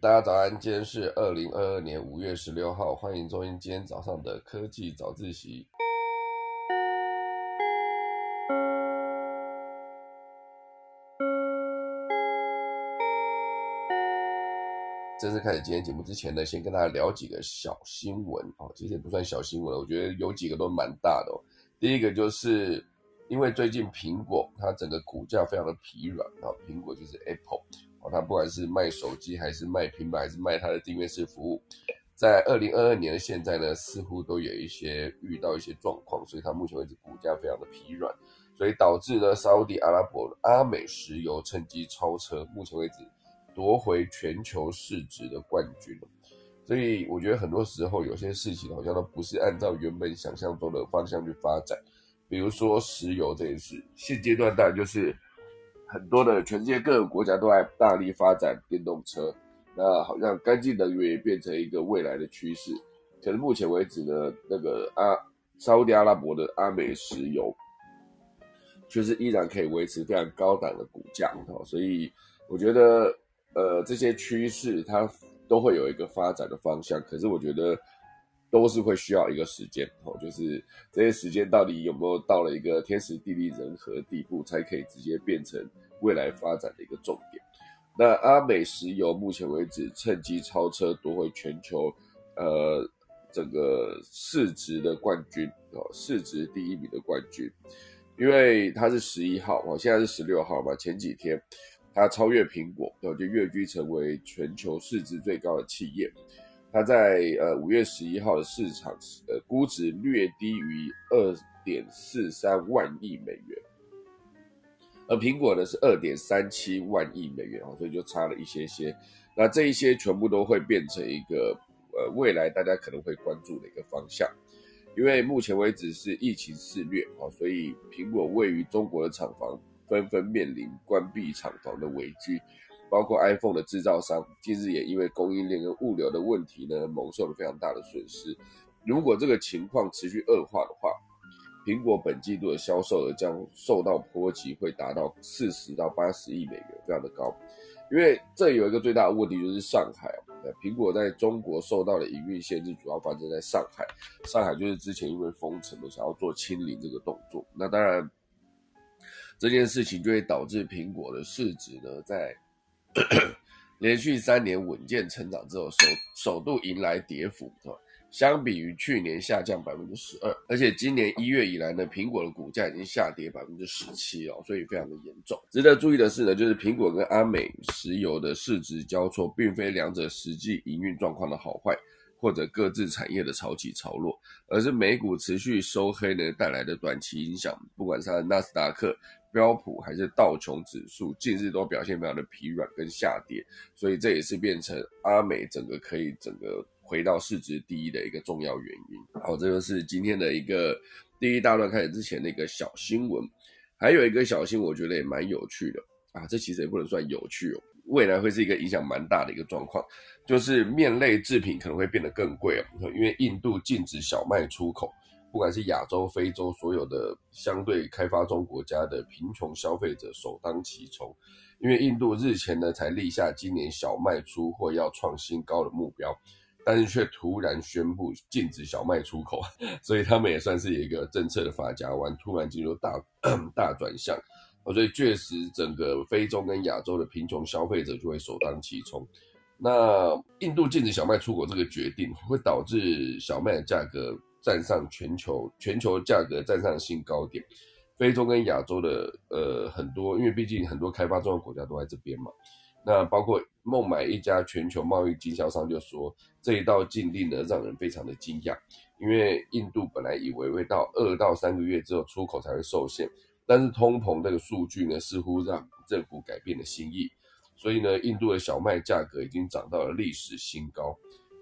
大家早安，今天是二零二二年五月十六号，欢迎收听今天早上的科技早自习。正式开始今天节目之前呢，先跟大家聊几个小新闻哦，其实也不算小新闻，我觉得有几个都蛮大的哦。第一个就是因为最近苹果它整个股价非常的疲软啊，苹果就是 Apple。哦，它不管是卖手机还是卖平板，还是卖它的订阅式服务，在二零二二年的现在呢，似乎都有一些遇到一些状况，所以它目前为止股价非常的疲软，所以导致呢，沙地阿拉伯阿美石油趁机超车，目前为止夺回全球市值的冠军所以我觉得很多时候有些事情好像都不是按照原本想象中的方向去发展，比如说石油这件事，现阶段当然就是。很多的全世界各个国家都在大力发展电动车，那好像干净能源也变成一个未来的趋势。可是目前为止呢，那个阿沙特阿拉伯的阿美石油，却是依然可以维持非常高档的股价。哈所以我觉得，呃，这些趋势它都会有一个发展的方向。可是我觉得。都是会需要一个时间哦，就是这些时间到底有没有到了一个天时地利人和地步，才可以直接变成未来发展的一个重点。那阿美石油目前为止趁机超车夺回全球呃整个市值的冠军哦，市值第一名的冠军，因为它是十一号哦，现在是十六号嘛，前几天它超越苹果，就跃居成为全球市值最高的企业。它在呃五月十一号的市场呃估值略低于二点四三万亿美元，而苹果呢是二点三七万亿美元哦，所以就差了一些些。那这一些全部都会变成一个呃未来大家可能会关注的一个方向，因为目前为止是疫情肆虐哦，所以苹果位于中国的厂房纷纷面临关闭厂房的危机。包括 iPhone 的制造商，近日也因为供应链跟物流的问题呢，蒙受了非常大的损失。如果这个情况持续恶化的话，苹果本季度的销售额将受到波及，会达到四十到八十亿美元，非常的高。因为这有一个最大的问题，就是上海苹果在中国受到的营运限制，主要发生在上海。上海就是之前因为封城，想要做清零这个动作。那当然，这件事情就会导致苹果的市值呢，在 连续三年稳健成长之后，首首度迎来跌幅，相比于去年下降百分之十二，而且今年一月以来呢，苹果的股价已经下跌百分之十七哦，所以非常的严重。值得注意的是呢，就是苹果跟阿美石油的市值交错，并非两者实际营运状况的好坏，或者各自产业的潮起潮落，而是美股持续收黑呢带来的短期影响，不管是纳斯达克。标普还是道琼指数近日都表现非常的疲软跟下跌，所以这也是变成阿美整个可以整个回到市值第一的一个重要原因。好，这就是今天的一个第一大段开始之前的一个小新闻，还有一个小新，我觉得也蛮有趣的啊，这其实也不能算有趣哦，未来会是一个影响蛮大的一个状况，就是面类制品可能会变得更贵哦，因为印度禁止小麦出口。不管是亚洲、非洲，所有的相对开发中国家的贫穷消费者首当其冲，因为印度日前呢才立下今年小麦出货要创新高的目标，但是却突然宣布禁止小麦出口，所以他们也算是一个政策的发夹弯，突然进入大 大转向，所以确实整个非洲跟亚洲的贫穷消费者就会首当其冲。那印度禁止小麦出口这个决定，会导致小麦的价格。站上全球全球价格站上新高点，非洲跟亚洲的呃很多，因为毕竟很多开发中的国家都在这边嘛。那包括孟买一家全球贸易经销商就说，这一道禁令呢让人非常的惊讶，因为印度本来以为会到二到三个月之后出口才会受限，但是通膨这个数据呢似乎让政府改变了心意，所以呢印度的小麦价格已经涨到了历史新高。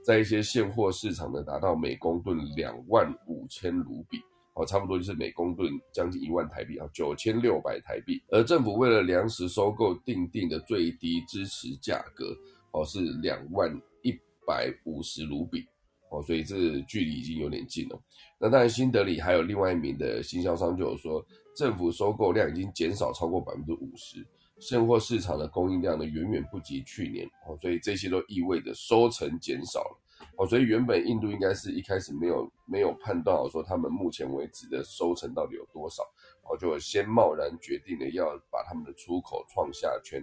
在一些现货市场呢，达到每公吨两万五千卢比，哦，差不多就是每公吨将近一万台币啊，九千六百台币。而政府为了粮食收购定定的最低支持价格，哦，是两万一百五十卢比，哦，所以这距离已经有点近了。那当然，新德里还有另外一名的经销商就有说，政府收购量已经减少超过百分之五十，现货市场的供应量呢远远不及去年哦，所以这些都意味着收成减少了哦，所以原本印度应该是一开始没有没有判断好说他们目前为止的收成到底有多少哦，就先贸然决定了要把他们的出口创下全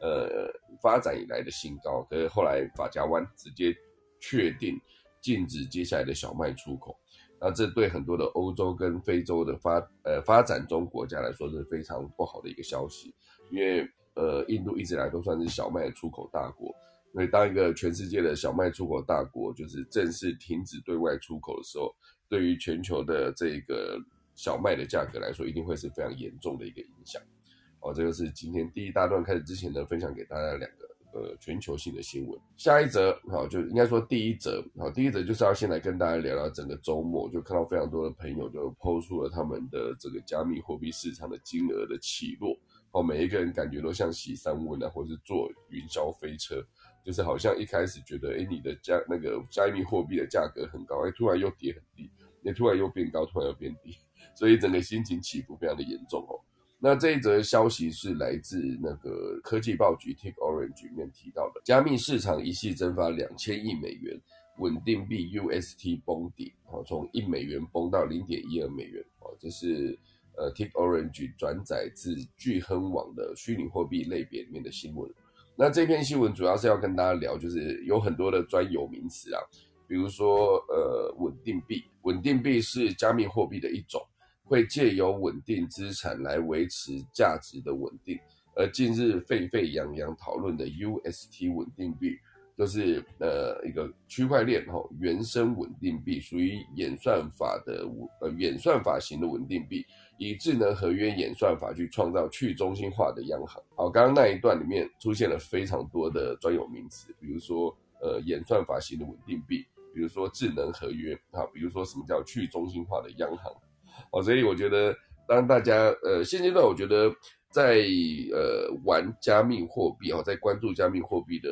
呃发展以来的新高，可是后来法家湾直接确定禁止接下来的小麦出口。那这对很多的欧洲跟非洲的发呃发展中国家来说是非常不好的一个消息，因为呃印度一直来都算是小麦的出口大国，所以当一个全世界的小麦出口大国就是正式停止对外出口的时候，对于全球的这个小麦的价格来说，一定会是非常严重的一个影响。哦，这个是今天第一大段开始之前呢，分享给大家两个。呃，全球性的新闻，下一则好，就应该说第一则好，第一则就是要先来跟大家聊聊整个周末，就看到非常多的朋友就抛出了他们的这个加密货币市场的金额的起落，哦，每一个人感觉都像洗三温啊，或是坐云霄飞车，就是好像一开始觉得，哎，你的加那个加密货币的价格很高，哎，突然又跌很低，也突然又变高，突然又变低，所以整个心情起伏非常的严重哦。那这一则消息是来自那个科技报局 Take Orange 里面提到的，加密市场一系蒸发两千亿美元，稳定币 UST 崩底，哦，从一美元崩到零点一二美元，哦，这是呃 t i k Orange 转载自聚亨网的虚拟货币类别里面的新闻。那这篇新闻主要是要跟大家聊，就是有很多的专有名词啊，比如说呃稳定币，稳定币是加密货币的一种。会借由稳定资产来维持价值的稳定，而近日沸沸扬扬讨论的 UST 稳定币，就是呃一个区块链哈原生稳定币，属于演算法的呃演算法型的稳定币，以智能合约演算法去创造去中心化的央行。好，刚刚那一段里面出现了非常多的专有名词，比如说呃演算法型的稳定币，比如说智能合约啊，比如说什么叫去中心化的央行。哦，所以我觉得，当大家呃现阶段，我觉得在呃玩加密货币哦，在关注加密货币的，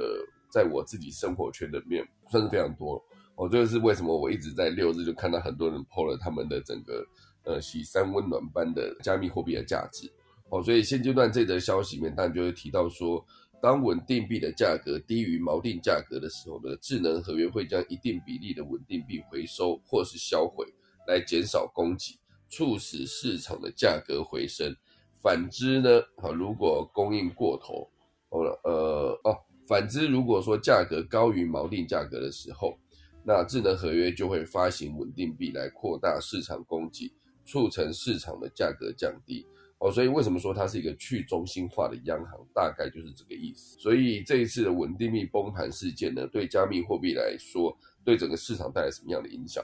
在我自己生活圈里面算是非常多。哦，这个是为什么我一直在六日就看到很多人 PO 了他们的整个呃洗三温暖般的加密货币的价值。哦，所以现阶段这则消息面当然就会提到说，当稳定币的价格低于锚定价格的时候呢，智能合约会将一定比例的稳定币回收或是销毁，来减少供给。促使市场的价格回升，反之呢？好，如果供应过头，哦呃哦，反之，如果说价格高于锚定价格的时候，那智能合约就会发行稳定币来扩大市场供给，促成市场的价格降低。哦，所以为什么说它是一个去中心化的央行？大概就是这个意思。所以这一次的稳定币崩盘事件呢，对加密货币来说，对整个市场带来什么样的影响？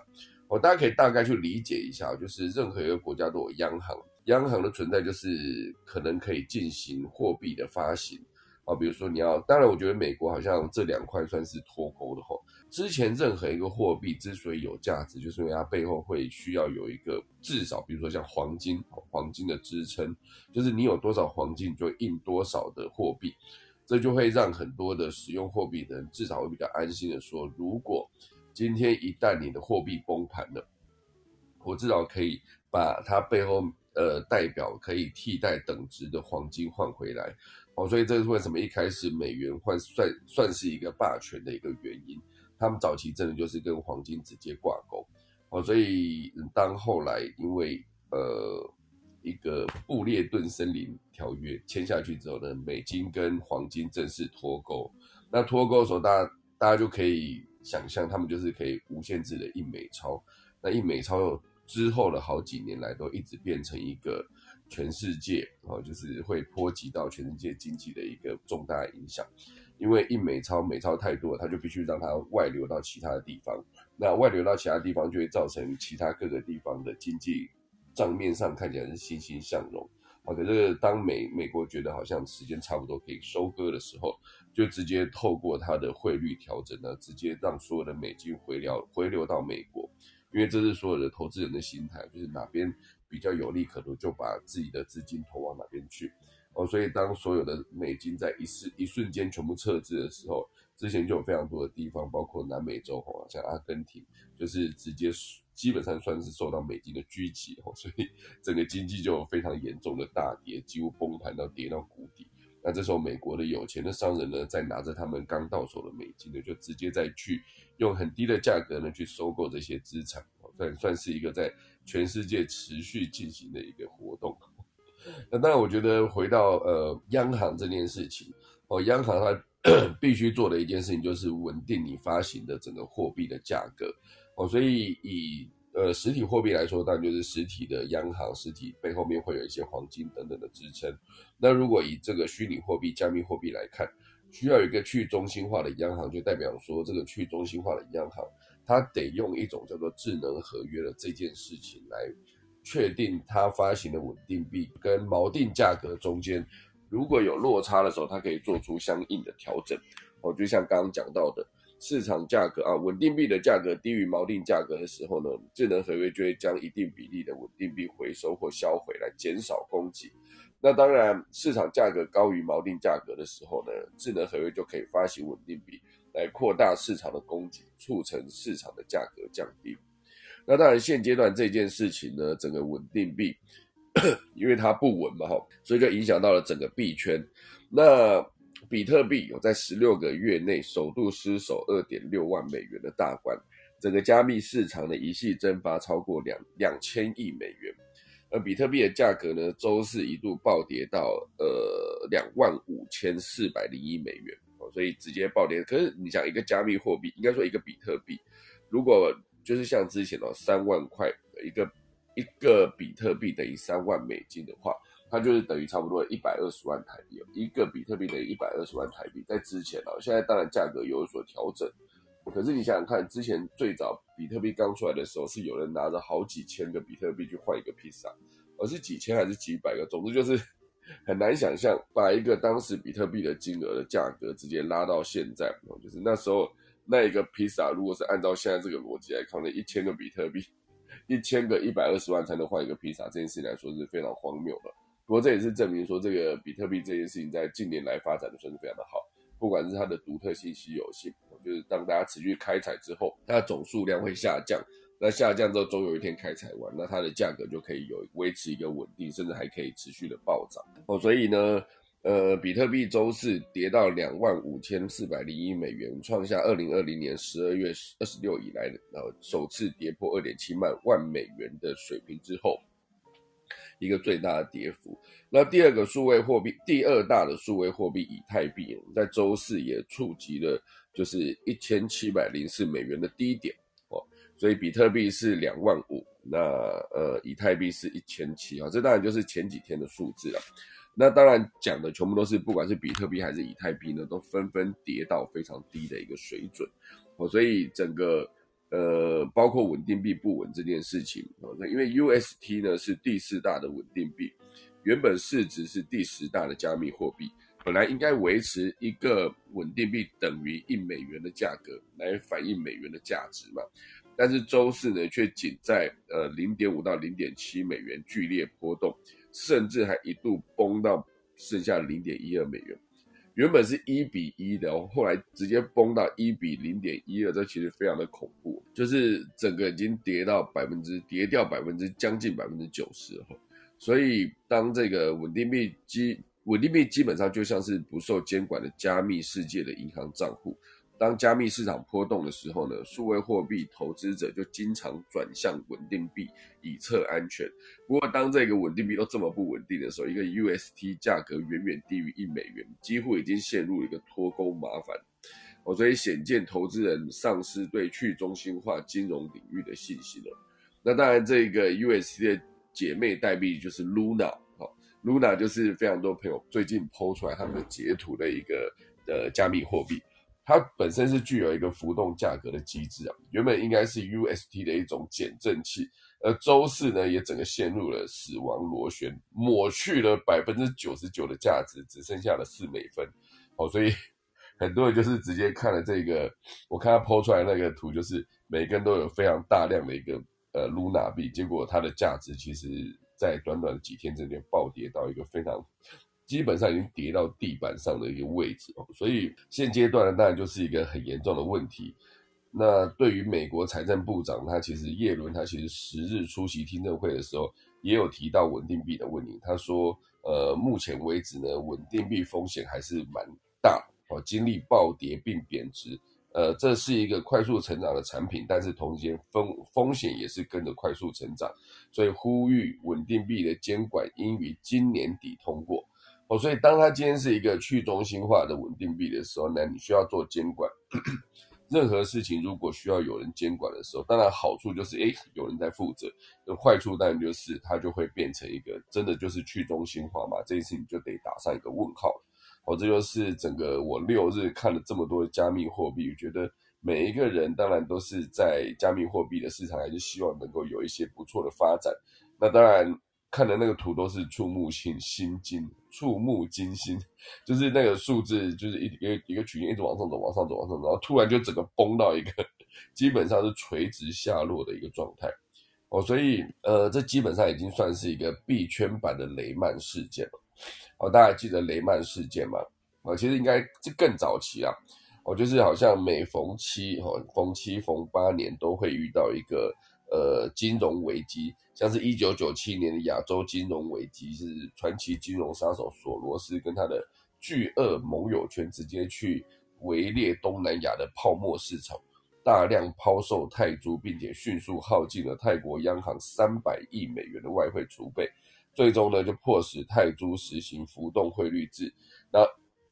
我大家可以大概去理解一下，就是任何一个国家都有央行，央行的存在就是可能可以进行货币的发行，啊，比如说你要，当然我觉得美国好像这两块算是脱钩的哈。之前任何一个货币之所以有价值，就是因为它背后会需要有一个至少，比如说像黄金，黄金的支撑，就是你有多少黄金就印多少的货币，这就会让很多的使用货币的人至少会比较安心的说，如果。今天一旦你的货币崩盘了，我至少可以把它背后呃代表可以替代等值的黄金换回来，哦，所以这是为什么一开始美元换算算是一个霸权的一个原因。他们早期真的就是跟黄金直接挂钩，哦，所以当后来因为呃一个布列顿森林条约签下去之后呢，美金跟黄金正式脱钩。那脱钩的时候，大家大家就可以。想象他们就是可以无限制的印美钞，那印美钞之后的好几年来都一直变成一个全世界哦，就是会波及到全世界经济的一个重大影响。因为印美钞美钞太多，它就必须让它外流到其他的地方，那外流到其他地方就会造成其他各个地方的经济账面上看起来是欣欣向荣。好，可是当美美国觉得好像时间差不多可以收割的时候，就直接透过它的汇率调整呢，直接让所有的美金回流回流到美国，因为这是所有的投资人的心态，就是哪边比较有利可图，就把自己的资金投往哪边去。哦，所以当所有的美金在一瞬一瞬间全部撤资的时候，之前就有非常多的地方，包括南美洲哈，像阿根廷，就是直接基本上算是受到美金的狙击哦，所以整个经济就非常严重的大跌，几乎崩盘到跌到谷底。那这时候美国的有钱的商人呢，再拿着他们刚到手的美金呢，就直接再去用很低的价格呢去收购这些资产，算算是一个在全世界持续进行的一个活动。那当然，我觉得回到呃央行这件事情哦，央行它 必须做的一件事情就是稳定你发行的整个货币的价格哦，所以以呃实体货币来说，当然就是实体的央行实体背后面会有一些黄金等等的支撑。那如果以这个虚拟货币、加密货币来看，需要一个去中心化的央行，就代表说这个去中心化的央行，它得用一种叫做智能合约的这件事情来。确定它发行的稳定币跟锚定价格中间如果有落差的时候，它可以做出相应的调整。哦，就像刚刚讲到的，市场价格啊，稳定币的价格低于锚定价格的时候呢，智能合约就会将一定比例的稳定币回收或销毁来减少供给。那当然，市场价格高于锚定价格的时候呢，智能合约就可以发行稳定币来扩大市场的供给，促成市场的价格降低。那当然，现阶段这件事情呢，整个稳定币，因为它不稳嘛，哈，所以就影响到了整个币圈。那比特币有在十六个月内首度失守二点六万美元的大关，整个加密市场的一系蒸发超过两两千亿美元。而比特币的价格呢，周四一度暴跌到呃两万五千四百零一美元，哦，所以直接暴跌。可是你想，一个加密货币，应该说一个比特币，如果就是像之前哦，三万块一个一个比特币等于三万美金的话，它就是等于差不多一百二十万台币。一个比特币等于一百二十万台币，在之前哦，现在当然价格有所调整，可是你想想看，之前最早比特币刚出来的时候，是有人拿着好几千个比特币去换一个披萨，而是几千还是几百个，总之就是 很难想象把一个当时比特币的金额的价格直接拉到现在，就是那时候。那一个披萨，如果是按照现在这个逻辑来看，那一千个比特币，一千个一百二十万才能换一个披萨，这件事情来说是非常荒谬的。不过这也是证明说，这个比特币这件事情在近年来发展的算是非常的好，不管是它的独特性、稀有性，就是当大家持续开采之后，它的总数量会下降，那下降之后，终有一天开采完，那它的价格就可以有维持一个稳定，甚至还可以持续的暴涨。哦，所以呢。呃，比特币周四跌到两万五千四百零一美元，创下二零二零年十二月二十六以来的呃首次跌破二点七万万美元的水平之后，一个最大的跌幅。那第二个数位货币，第二大的数位货币以太币，在周四也触及了就是一千七百零四美元的低点哦，所以比特币是两万五，那呃以太币是一千七啊，这当然就是前几天的数字了。那当然讲的全部都是，不管是比特币还是以太币呢，都纷纷跌到非常低的一个水准，哦，所以整个呃，包括稳定币不稳这件事情，哦，那因为 UST 呢是第四大的稳定币，原本市值是第十大的加密货币，本来应该维持一个稳定币等于一美元的价格来反映美元的价值嘛，但是周四呢却仅在呃零点五到零点七美元剧烈波动。甚至还一度崩到剩下零点一二美元，原本是一比一的，后来直接崩到一比零点一二，这其实非常的恐怖，就是整个已经跌到百分之跌掉百分之将近百分之九十哈。所以当这个稳定币基稳定币基本上就像是不受监管的加密世界的银行账户。当加密市场波动的时候呢，数位货币投资者就经常转向稳定币以测安全。不过，当这个稳定币都这么不稳定的时候，一个 UST 价格远远低于一美元，几乎已经陷入了一个脱钩麻烦。哦，所以显见投资人丧失对去中心化金融领域的信心了。那当然，这个 UST 的姐妹代币就是 Luna。好，Luna 就是非常多朋友最近抛出来他们的截图的一个呃加密货币。它本身是具有一个浮动价格的机制啊，原本应该是 UST 的一种减震器，而周四呢也整个陷入了死亡螺旋，抹去了百分之九十九的价值，只剩下了四美分。哦，所以 很多人就是直接看了这个，我看他抛出来那个图，就是每根都有非常大量的一个呃 Luna 币，结果它的价值其实在短短几天之内暴跌到一个非常。基本上已经跌到地板上的一个位置哦，所以现阶段呢，当然就是一个很严重的问题。那对于美国财政部长，他其实耶伦他其实十日出席听证会的时候，也有提到稳定币的问题。他说，呃，目前为止呢，稳定币风险还是蛮大哦，经历暴跌并贬值。呃，这是一个快速成长的产品，但是同时间风风险也是跟着快速成长，所以呼吁稳定币的监管应于今年底通过。哦，所以当它今天是一个去中心化的稳定币的时候呢，你需要做监管。任何事情如果需要有人监管的时候，当然好处就是诶有人在负责，那坏处当然就是它就会变成一个真的就是去中心化嘛，这一次你就得打上一个问号。哦，这就是整个我六日看了这么多加密货币，我觉得每一个人当然都是在加密货币的市场，还是希望能够有一些不错的发展。那当然看的那个图都是触目心心惊，触目惊心，就是那个数字就是一一个一个曲线一直往上走，往上走，往上走，然后突然就整个崩到一个基本上是垂直下落的一个状态。哦，所以呃，这基本上已经算是一个币圈版的雷曼事件了。哦，大家记得雷曼事件吗？啊，其实应该是更早期啊。哦，就是好像每逢七哦，逢七逢八年都会遇到一个呃金融危机，像是一九九七年的亚洲金融危机，是传奇金融杀手索罗斯跟他的巨鳄盟友圈直接去围猎东南亚的泡沫市场，大量抛售泰铢，并且迅速耗尽了泰国央行三百亿美元的外汇储备。最终呢，就迫使泰铢实行浮动汇率制，那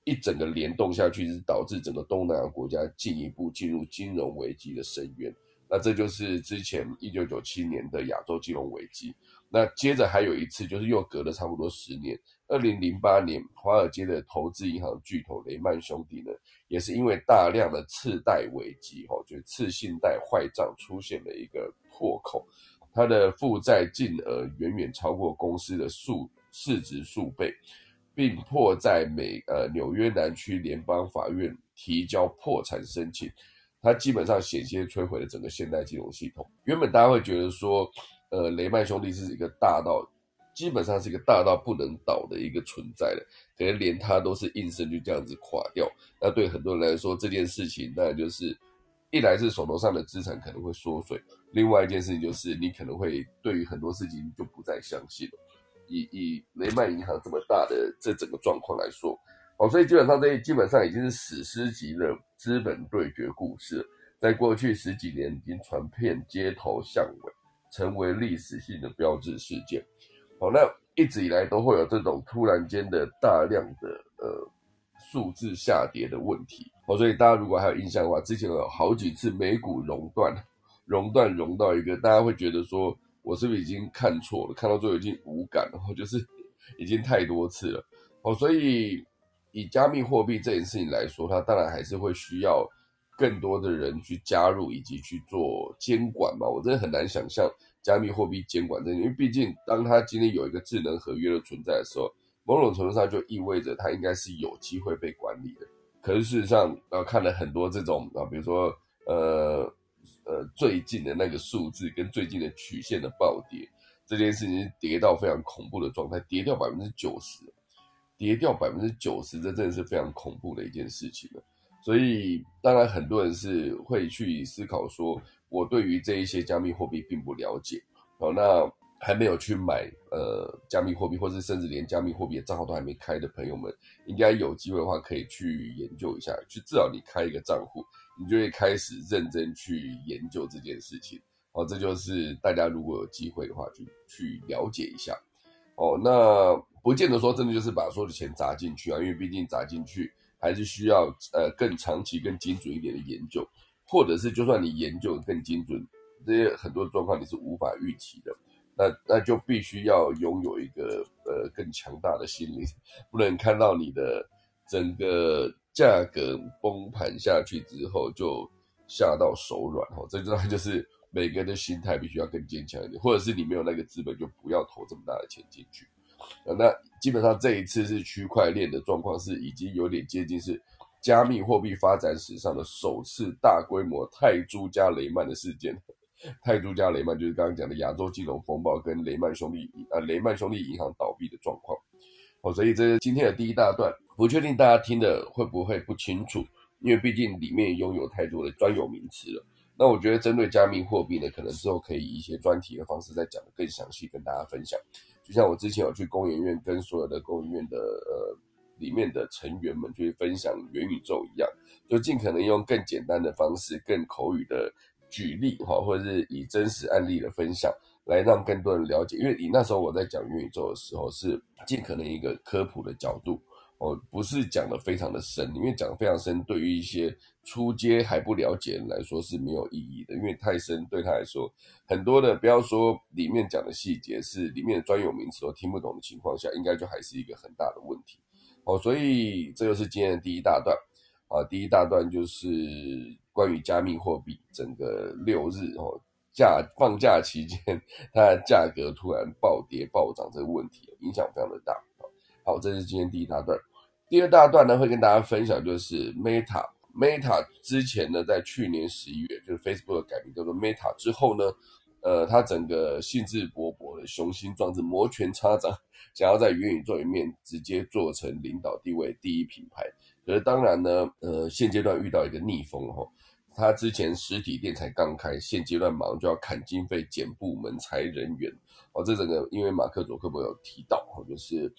一整个联动下去，是导致整个东南亚国家进一步进入金融危机的深渊。那这就是之前一九九七年的亚洲金融危机。那接着还有一次，就是又隔了差不多十年，二零零八年，华尔街的投资银行巨头雷曼兄弟呢，也是因为大量的次贷危机，哈，就次信贷坏账出现了一个破口。它的负债净额远远超过公司的数市值数倍，并迫在美呃纽约南区联邦法院提交破产申请。它基本上险些摧毁了整个现代金融系统。原本大家会觉得说，呃，雷曼兄弟是一个大到基本上是一个大到不能倒的一个存在了，可能连它都是应声就这样子垮掉。那对很多人来说，这件事情那就是。一来是手头上的资产可能会缩水，另外一件事情就是你可能会对于很多事情就不再相信了。以以雷曼银行这么大的这整个状况来说，哦，所以基本上这基本上已经是史诗级的资本对决故事，在过去十几年已经传遍街头巷尾，成为历史性的标志事件。好，那一直以来都会有这种突然间的大量的呃。数字下跌的问题哦，所以大家如果还有印象的话，之前有好几次美股熔断，熔断熔到一个，大家会觉得说，我是不是已经看错了？看到最后已经无感了，就是 已经太多次了哦。所以以加密货币这件事情来说，它当然还是会需要更多的人去加入以及去做监管嘛。我真的很难想象加密货币监管这，因为毕竟当它今天有一个智能合约的存在的时候。某种程度上就意味着它应该是有机会被管理的，可是事实上，呃，看了很多这种啊，比如说，呃，呃，最近的那个数字跟最近的曲线的暴跌，这件事情跌到非常恐怖的状态，跌掉百分之九十，跌掉百分之九十，这真的是非常恐怖的一件事情了。所以，当然很多人是会去思考说，我对于这一些加密货币并不了解，哦，那。还没有去买呃加密货币，或者甚至连加密货币的账号都还没开的朋友们，应该有机会的话可以去研究一下，去至少你开一个账户，你就会开始认真去研究这件事情。哦，这就是大家如果有机会的话，去去了解一下。哦，那不见得说真的就是把所有的钱砸进去啊，因为毕竟砸进去还是需要呃更长期、更精准一点的研究，或者是就算你研究更精准，这些很多状况你是无法预期的。那那就必须要拥有一个呃更强大的心灵，不能看到你的整个价格崩盘下去之后就吓到手软哦。这当然 就是每个人的心态必须要更坚强一点，或者是你没有那个资本，就不要投这么大的钱进去。呃那基本上这一次是区块链的状况是已经有点接近是加密货币发展史上的首次大规模泰铢加雷曼的事件。泰铢加雷曼就是刚刚讲的亚洲金融风暴跟雷曼兄弟呃雷曼兄弟银行倒闭的状况。哦，所以这是今天的第一大段，不确定大家听的会不会不清楚，因为毕竟里面拥有太多的专有名词了。那我觉得针对加密货币呢，可能之后可以以一些专题的方式再讲的更详细，跟大家分享。就像我之前有去工研院，跟所有的工研院的呃里面的成员们去分享元宇宙一样，就尽可能用更简单的方式、更口语的举例哈，或者是以真实案例的分享，来让更多人了解。因为你那时候我在讲元宇宙的时候，是尽可能一个科普的角度。哦，不是讲的非常的深，因为讲的非常深，对于一些初阶还不了解人来说是没有意义的，因为太深对他来说，很多的不要说里面讲的细节，是里面的专有名词都听不懂的情况下，应该就还是一个很大的问题。哦，所以这就是今天的第一大段啊，第一大段就是关于加密货币整个六日哦假放假期间它的价格突然暴跌暴涨这个问题，影响非常的大。好，这是今天第一大段。第二大段呢，会跟大家分享，就是 Meta。Meta 之前呢，在去年十一月，就是 Facebook 改名叫做 Meta 之后呢，呃，它整个兴致勃勃的雄心壮志，摩拳擦掌，想要在元宇宙里面直接做成领导地位第一品牌。可是当然呢，呃，现阶段遇到一个逆风哈。他之前实体店才刚开，现阶段马上就要砍经费、减部门、裁人员。哦，这整个因为马克·佐克伯有提到，哦，就是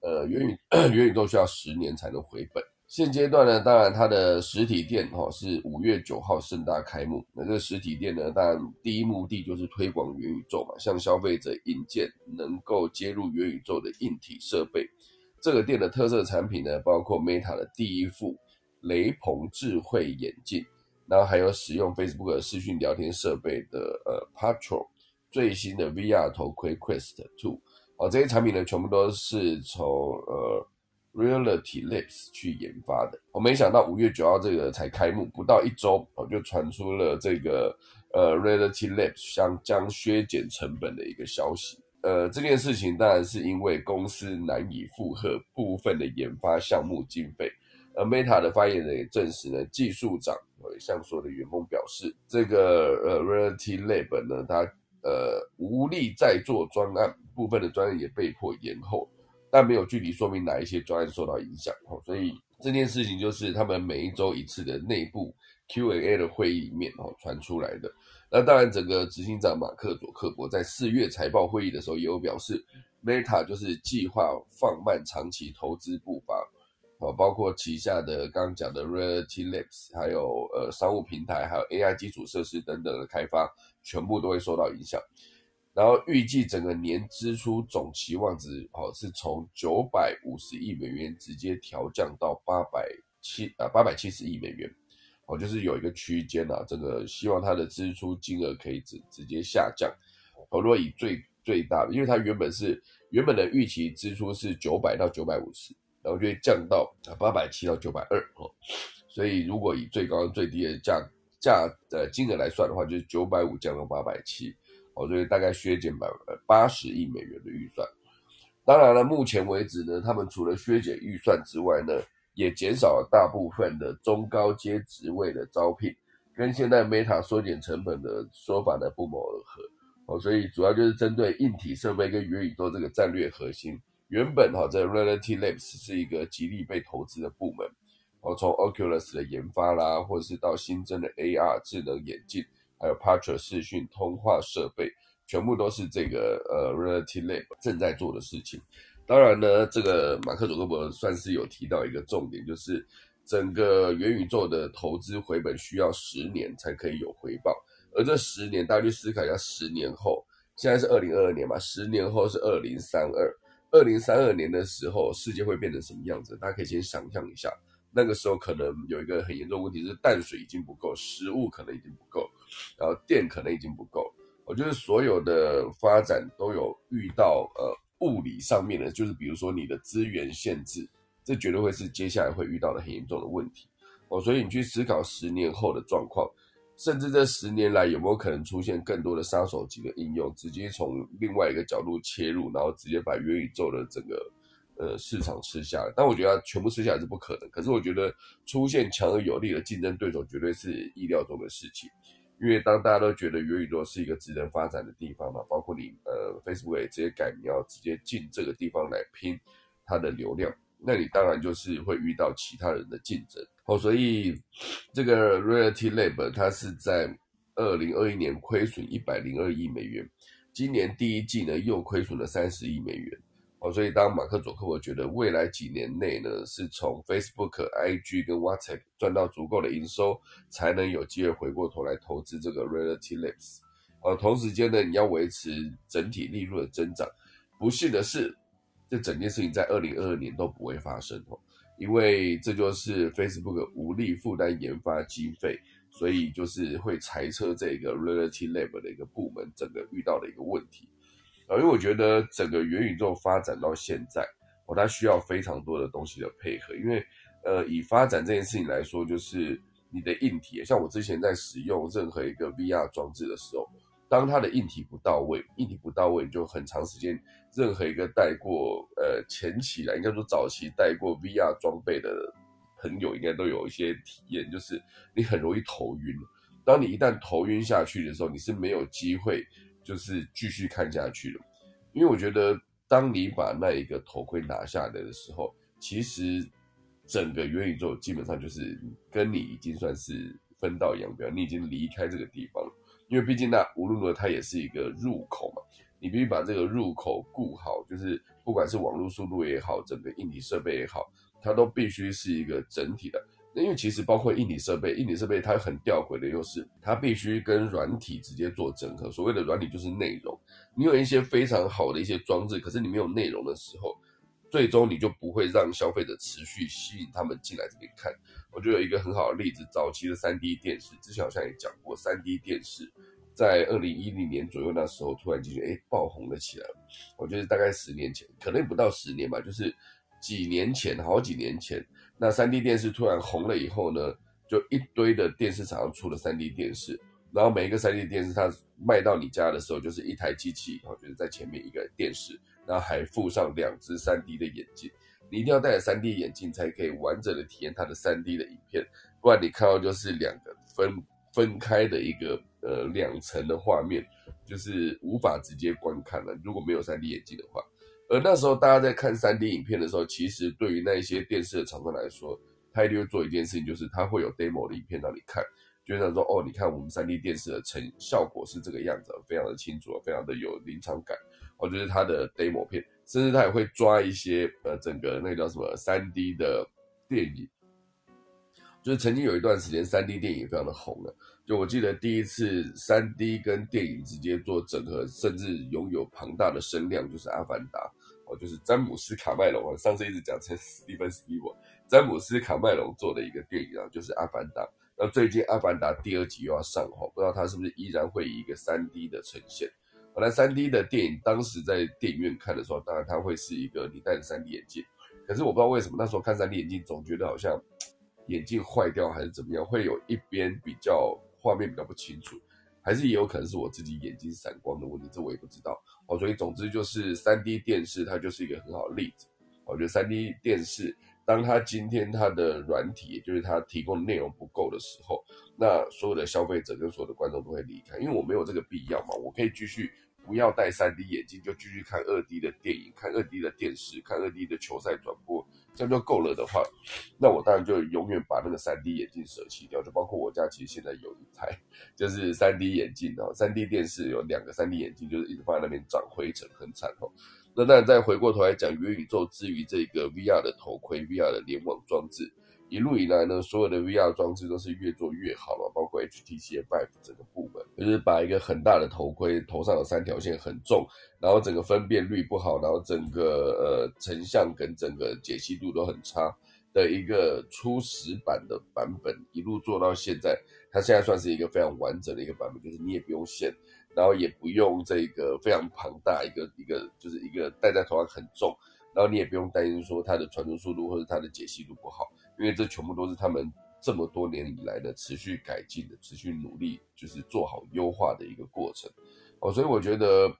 呃元宇 元宇宙需要十年才能回本。现阶段呢，当然它的实体店哈是五月九号盛大开幕。那这个实体店呢，当然第一目的就是推广元宇宙嘛，向消费者引荐能够接入元宇宙的硬体设备。这个店的特色产品呢，包括 Meta 的第一副雷朋智慧眼镜。然后还有使用 Facebook 视讯聊天设备的呃 Patrol 最新的 VR 头盔 Quest Two 哦，这些产品呢全部都是从呃 Reality Labs 去研发的。我没想到五月九号这个才开幕不到一周哦，就传出了这个呃 Reality Labs 将将削减成本的一个消息。呃，这件事情当然是因为公司难以负荷部分的研发项目经费。而 Meta 的发言人也证实呢，技术长向所有的员工表示，这个呃 Reality Lab 呢，它呃无力再做专案，部分的专案也被迫延后，但没有具体说明哪一些专案受到影响。哦，所以这件事情就是他们每一周一次的内部 Q&A 的会议里面哦传出来的。那当然，整个执行长马克·佐克伯在四月财报会议的时候也有表示，Meta 就是计划放慢长期投资步伐。哦，包括旗下的刚刚讲的 Reality Labs，还有呃商务平台，还有 AI 基础设施等等的开发，全部都会受到影响。然后预计整个年支出总期望值，哦，是从九百五十亿美元直接调降到八百七啊八百七十亿美元，哦，就是有一个区间啊，这个希望它的支出金额可以直直接下降。哦，如果以最最大的，因为它原本是原本的预期支出是九百到九百五十。然后就会降到啊八百七到九百二哦，所以如果以最高最低的价价呃金额来算的话，就是九百五降到八百七哦，所以大概削减百呃八十亿美元的预算。当然了，目前为止呢，他们除了削减预算之外呢，也减少了大部分的中高阶职位的招聘，跟现在 Meta 缩减成本的说法呢不谋而合哦，所以主要就是针对硬体设备跟元宇宙这个战略核心。原本哈，在 Reality Labs 是一个极力被投资的部门，哦，从 Oculus 的研发啦，或者是到新增的 AR 智能眼镜，还有 p a t r a 视讯通话设备，全部都是这个呃 Reality Lab 正在做的事情。当然呢，这个马克·佐克伯算是有提到一个重点，就是整个元宇宙的投资回本需要十年才可以有回报，而这十年，大家去思考一下，十年后，现在是二零二二年嘛，十年后是二零三二。二零三二年的时候，世界会变成什么样子？大家可以先想象一下。那个时候可能有一个很严重问题，是淡水已经不够，食物可能已经不够，然后电可能已经不够。我觉得所有的发展都有遇到呃物理上面的，就是比如说你的资源限制，这绝对会是接下来会遇到的很严重的问题。哦，所以你去思考十年后的状况。甚至这十年来有没有可能出现更多的杀手级的应用，直接从另外一个角度切入，然后直接把元宇宙的整个呃市场吃下来？但我觉得全部吃下来是不可能。可是我觉得出现强而有力的竞争对手，绝对是意料中的事情。因为当大家都觉得元宇宙是一个值得发展的地方嘛，包括你呃 Facebook 也直接改名要直接进这个地方来拼它的流量。那你当然就是会遇到其他人的竞争哦，所以这个 Reality Lab 它是在二零二一年亏损一百零二亿美元，今年第一季呢又亏损了三十亿美元。所以当马克·佐克伯觉得未来几年内呢，是从 Facebook、IG 跟 WhatsApp 赚到足够的营收，才能有机会回过头来投资这个 Reality Labs。呃，同时间呢，你要维持整体利润的增长。不幸的是，这整件事情在二零二二年都不会发生哦，因为这就是 Facebook 无力负担研发经费，所以就是会裁撤这个 Reality Lab 的一个部门，整个遇到的一个问题。啊，因为我觉得整个元宇宙发展到现在，哦，它需要非常多的东西的配合。因为，呃，以发展这件事情来说，就是你的硬体，像我之前在使用任何一个 VR 装置的时候，当它的硬体不到位，硬体不到位，就很长时间，任何一个带过呃前期来，应该说早期带过 VR 装备的朋友，应该都有一些体验，就是你很容易头晕。当你一旦头晕下去的时候，你是没有机会。就是继续看下去了，因为我觉得，当你把那一个头盔拿下来的时候，其实整个元宇宙基本上就是跟你已经算是分道扬镳，你已经离开这个地方了。因为毕竟那无论如何它也是一个入口嘛，你必须把这个入口顾好，就是不管是网络速度也好，整个硬体设备也好，它都必须是一个整体的。因为其实包括硬体设备，硬体设备它很吊诡的，又是它必须跟软体直接做整合。所谓的软体就是内容，你有一些非常好的一些装置，可是你没有内容的时候，最终你就不会让消费者持续吸引他们进来这边看。我就有一个很好的例子，早期的三 D 电视，之前好像也讲过，三 D 电视在二零一零年左右那时候突然间哎爆红了起来。我觉得大概十年前，可能不到十年吧，就是几年前，好几年前。那三 D 电视突然红了以后呢，就一堆的电视厂商出了三 D 电视，然后每一个三 D 电视它卖到你家的时候，就是一台机器，然后就是在前面一个电视，然后还附上两只三 D 的眼镜，你一定要戴着三 D 眼镜才可以完整的体验它的三 D 的影片，不然你看到就是两个分分开的一个呃两层的画面，就是无法直接观看了。如果没有三 D 眼镜的话。而那时候，大家在看三 D 影片的时候，其实对于那一些电视的厂商来说，他一定会做一件事情，就是他会有 demo 的影片让你看，就想说，哦，你看我们三 D 电视的成效果是这个样子，非常的清楚，非常的有临场感。哦，就是他的 demo 片，甚至他也会抓一些呃，整个那个叫什么三 D 的电影，就是曾经有一段时间三 D 电影非常的红了。就我记得第一次三 D 跟电影直接做整合，甚至拥有庞大的声量，就是《阿凡达》。哦，就是詹姆斯卡麦隆啊，上次一直讲成 史蒂芬史蒂文，詹姆斯卡麦隆做的一个电影啊，就是《阿凡达》。那最近《阿凡达》第二集又要上哈，不知道它是不是依然会以一个三 D 的呈现。本来三 D 的电影当时在电影院看的时候，当然它会是一个你戴着三 D 眼镜，可是我不知道为什么那时候看三 D 眼镜总觉得好像眼镜坏掉还是怎么样，会有一边比较画面比较不清楚。还是也有可能是我自己眼睛散光的问题，这我也不知道哦。所以总之就是三 D 电视它就是一个很好的例子。我觉得三 D 电视，当它今天它的软体，也就是它提供的内容不够的时候，那所有的消费者跟所有的观众都会离开，因为我没有这个必要嘛，我可以继续。不要戴三 D 眼镜就继续看二 D 的电影，看二 D 的电视，看二 D 的球赛转播，这样就够了的话，那我当然就永远把那个三 D 眼镜舍弃掉。就包括我家其实现在有一台，就是三 D 眼镜哦，三 D 电视有两个三 D 眼镜，就是一直放在那边长灰尘，很惨哦。那当然再回过头来讲元宇宙之于这个 VR 的头盔，VR 的联网装置。一路以来呢，所有的 VR 装置都是越做越好嘛，包括 HTC Vive 整个部门，就是把一个很大的头盔，头上有三条线，很重，然后整个分辨率不好，然后整个呃成像跟整个解析度都很差的一个初始版的版本，一路做到现在，它现在算是一个非常完整的一个版本，就是你也不用线，然后也不用这个非常庞大一个一个，就是一个戴在头上很重，然后你也不用担心说它的传输速度或者它的解析度不好。因为这全部都是他们这么多年以来的持续改进的、持续努力，就是做好优化的一个过程。哦，所以我觉得，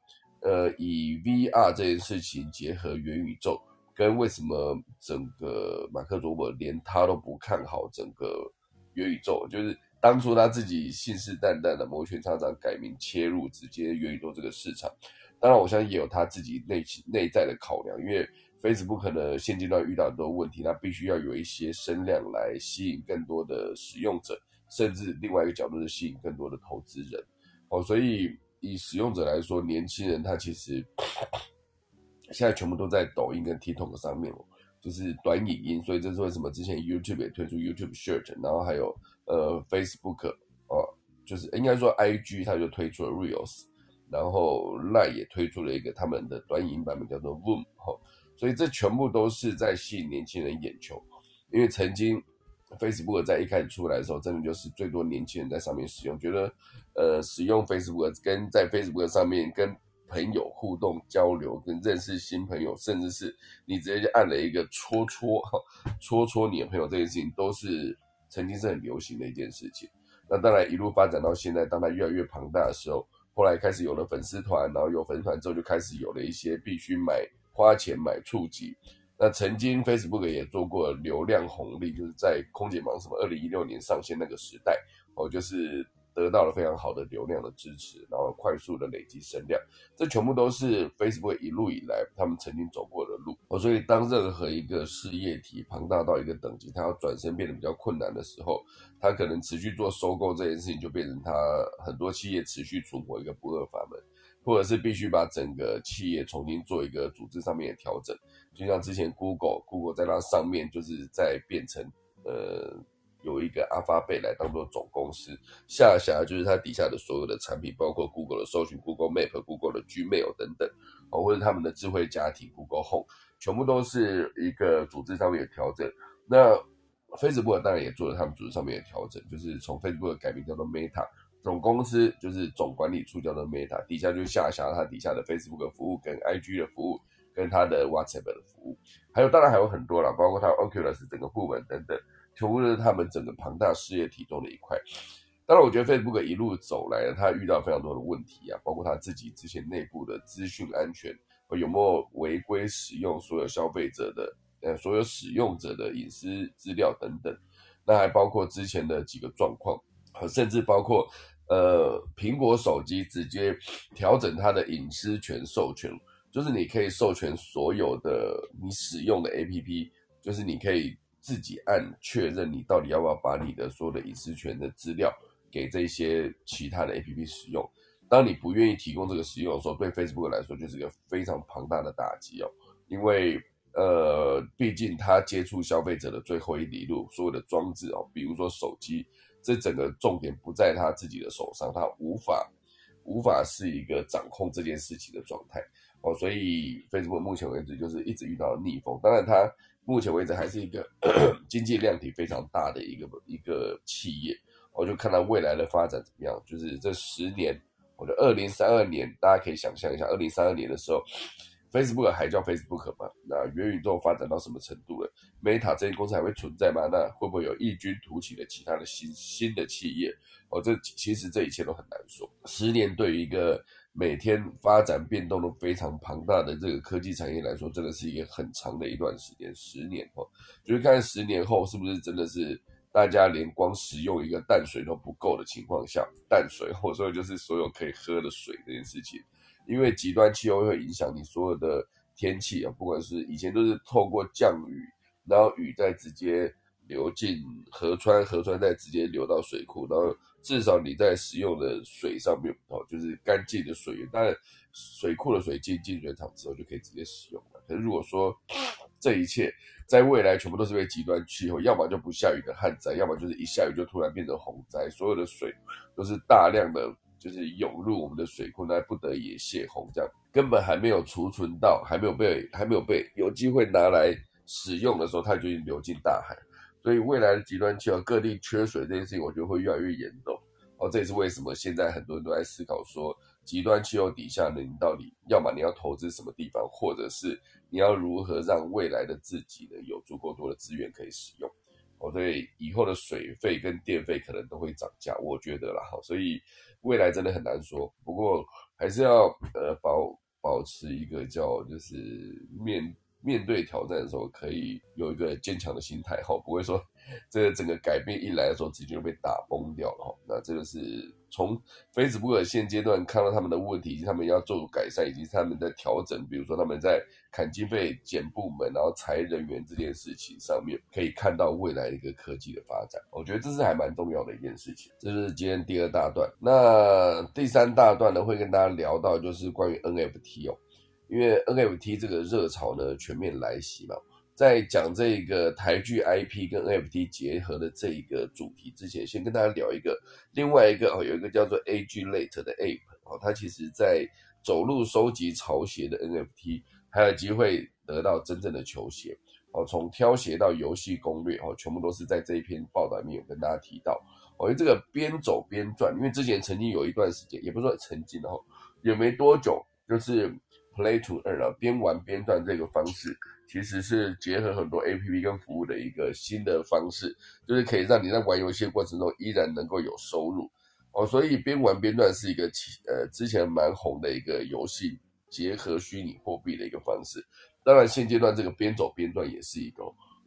呃，以 VR 这件事情结合元宇宙，跟为什么整个马克·卓伯连他都不看好整个元宇宙，就是当初他自己信誓旦旦的摩拳擦掌改名切入直接元宇宙这个市场。当然，我相信也有他自己内内在的考量，因为。Facebook 可能现阶段遇到很多问题，它必须要有一些声量来吸引更多的使用者，甚至另外一个角度是吸引更多的投资人。哦，所以以使用者来说，年轻人他其实 现在全部都在抖音跟 TikTok 上面，就是短影音，所以这是为什么之前 YouTube 也推出 YouTube Short，然后还有呃 Facebook 哦，就是应该说 IG 它就推出了 Reels，然后 Line 也推出了一个他们的短影音版本叫做 Voom 哈，所以这全部都是在吸引年轻人眼球，因为曾经。Facebook 在一开始出来的时候，真的就是最多年轻人在上面使用，觉得，呃，使用 Facebook 跟在 Facebook 上面跟朋友互动交流，跟认识新朋友，甚至是你直接就按了一个戳戳，戳戳你的朋友这件事情，都是曾经是很流行的一件事情。那当然一路发展到现在，当它越来越庞大的时候，后来开始有了粉丝团，然后有粉丝团之后，就开始有了一些必须买花钱买触及。那曾经 Facebook 也做过流量红利，就是在空姐忙什么二零一六年上线那个时代，哦，就是得到了非常好的流量的支持，然后快速的累积声量，这全部都是 Facebook 一路以来他们曾经走过的路。哦，所以当任何一个事业体庞大到一个等级，它要转身变得比较困难的时候，它可能持续做收购这件事情，就变成它很多企业持续存活一个不二法门。或者是必须把整个企业重新做一个组织上面的调整，就像之前 Google，Google 在那上面就是在变成呃有一个阿发贝来当做总公司，下辖就是它底下的所有的产品，包括 Google 的搜寻、Google Map、Google 的 Gmail 等等，哦，或者他们的智慧家庭 Google Home，全部都是一个组织上面的调整。那 Facebook 当然也做了他们组织上面的调整，就是从 Facebook 改名叫做 Meta。总公司就是总管理处叫做 Meta，底下就下辖它底下的 Facebook 服务、跟 IG 的服务、跟它的 WhatsApp 的服务，还有当然还有很多啦，包括它 Oculus 整个部门等等，全部都是他们整个庞大事业体中的一块。当然，我觉得 Facebook 一路走来，它遇到非常多的问题啊，包括它自己之前内部的资讯安全，有没有违规使用所有消费者的呃所有使用者的隐私资料等等，那还包括之前的几个状况，甚至包括。呃，苹果手机直接调整它的隐私权授权，就是你可以授权所有的你使用的 APP，就是你可以自己按确认，你到底要不要把你的所有的隐私权的资料给这些其他的 APP 使用。当你不愿意提供这个使用的时候，对 Facebook 来说就是一个非常庞大的打击哦，因为呃，毕竟它接触消费者的最后一里路，所有的装置哦，比如说手机。这整个重点不在他自己的手上，他无法无法是一个掌控这件事情的状态哦，所以 Facebook 目前为止就是一直遇到逆风。当然，它目前为止还是一个 经济量体非常大的一个一个企业，我就看到未来的发展怎么样。就是这十年，我的二零三二年，大家可以想象一下，二零三二年的时候。Facebook 还叫 Facebook 吗？那元宇宙发展到什么程度了？Meta 这些公司还会存在吗？那会不会有异军突起的其他的新新的企业？哦，这其实这一切都很难说。十年对于一个每天发展变动都非常庞大的这个科技产业来说，真的是一个很长的一段时间。十年哦，就是看十年后是不是真的是大家连光使用一个淡水都不够的情况下，淡水或者说就是所有可以喝的水这件事情。因为极端气候会影响你所有的天气啊，不管是以前都是透过降雨，然后雨再直接流进河川，河川再直接流到水库，然后至少你在使用的水上面哦，就是干净的水源，当然水库的水进进水厂之后就可以直接使用了。可是如果说这一切在未来全部都是被极端气候，要么就不下雨的旱灾，要么就是一下雨就突然变成洪灾，所有的水都是大量的。就是涌入我们的水库，那不得已泄洪，这样根本还没有储存到，还没有被还没有被有机会拿来使用的时候，它就已经流进大海。所以未来的极端气候，各地缺水这件事情，我觉得会越来越严重。哦，这也是为什么现在很多人都在思考说，极端气候底下呢，你到底要么你要投资什么地方，或者是你要如何让未来的自己呢有足够多的资源可以使用。哦，所以以后的水费跟电费可能都会涨价，我觉得啦。好，所以。未来真的很难说，不过还是要呃保保持一个叫就是面面对挑战的时候，可以有一个坚强的心态，哈，不会说这个整个改变一来的时候，直接就被打崩掉了，哈。那这个是从 Facebook 现阶段看到他们的问题，以及他们要做改善，以及他们在调整，比如说他们在砍经费、减部门，然后裁人员这件事情上面，可以看到未来一个科技的发展。我觉得这是还蛮重要的一件事情。这是今天第二大段。那第三大段呢，会跟大家聊到就是关于 NFT 哦。因为 NFT 这个热潮呢全面来袭嘛，在讲这个台剧 IP 跟 NFT 结合的这一个主题之前，先跟大家聊一个另外一个哦，有一个叫做 AG Late 的 App 哦，它其实在走路收集潮鞋的 NFT，还有机会得到真正的球鞋哦，从挑鞋到游戏攻略哦，全部都是在这一篇报道里面有跟大家提到哦，因为这个边走边赚，因为之前曾经有一段时间，也不是说曾经哦，也没多久，就是。Play to earn 啊，边玩边赚这个方式，其实是结合很多 A P P 跟服务的一个新的方式，就是可以让你在玩游戏过程中依然能够有收入哦。所以边玩边赚是一个呃之前蛮红的一个游戏，结合虚拟货币的一个方式。当然现阶段这个边走边赚也是一个，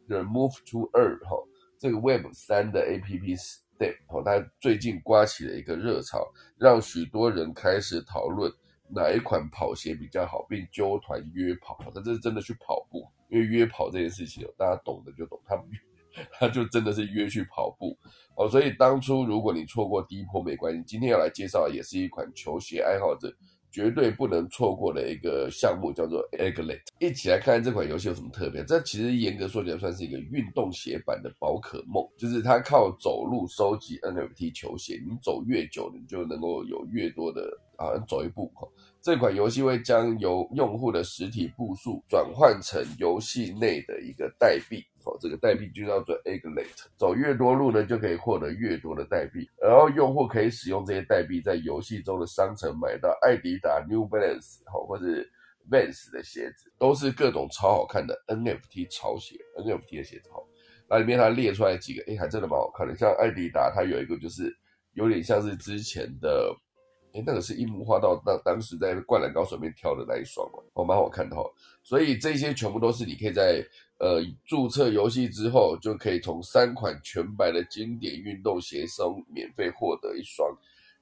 就是 Move to earn 哈，这个 Web 三的 A P P Step 哦，它最近刮起了一个热潮，让许多人开始讨论。哪一款跑鞋比较好，并揪团约跑？他这是真的去跑步，因为约跑这件事情，大家懂的就懂，他 他就真的是约去跑步哦。所以当初如果你错过第一波没关系，今天要来介绍也是一款球鞋爱好者绝对不能错过的一个项目，叫做 Egglet，。一起来看看这款游戏有什么特别？这其实严格说起来算是一个运动鞋版的宝可梦，就是它靠走路收集 NFT 球鞋，你走越久，你就能够有越多的啊，走一步哈。这款游戏会将由用户的实体步数转换成游戏内的一个代币，哦，这个代币就叫做 Eglet。走越多路呢，就可以获得越多的代币，然后用户可以使用这些代币在游戏中的商城买到艾迪达、New Balance 哦，或者 Vans 的鞋子，都是各种超好看的 NFT 潮鞋，NFT 的鞋子哦。那里面它列出来几个，哎，还真的蛮好看的，像艾迪达，它有一个就是有点像是之前的。哎，那个是樱木花道当当时在灌篮高手里面挑的那一双嘛，哦，蛮好看的哈。所以这些全部都是你可以在呃注册游戏之后，就可以从三款全白的经典运动鞋中免费获得一双，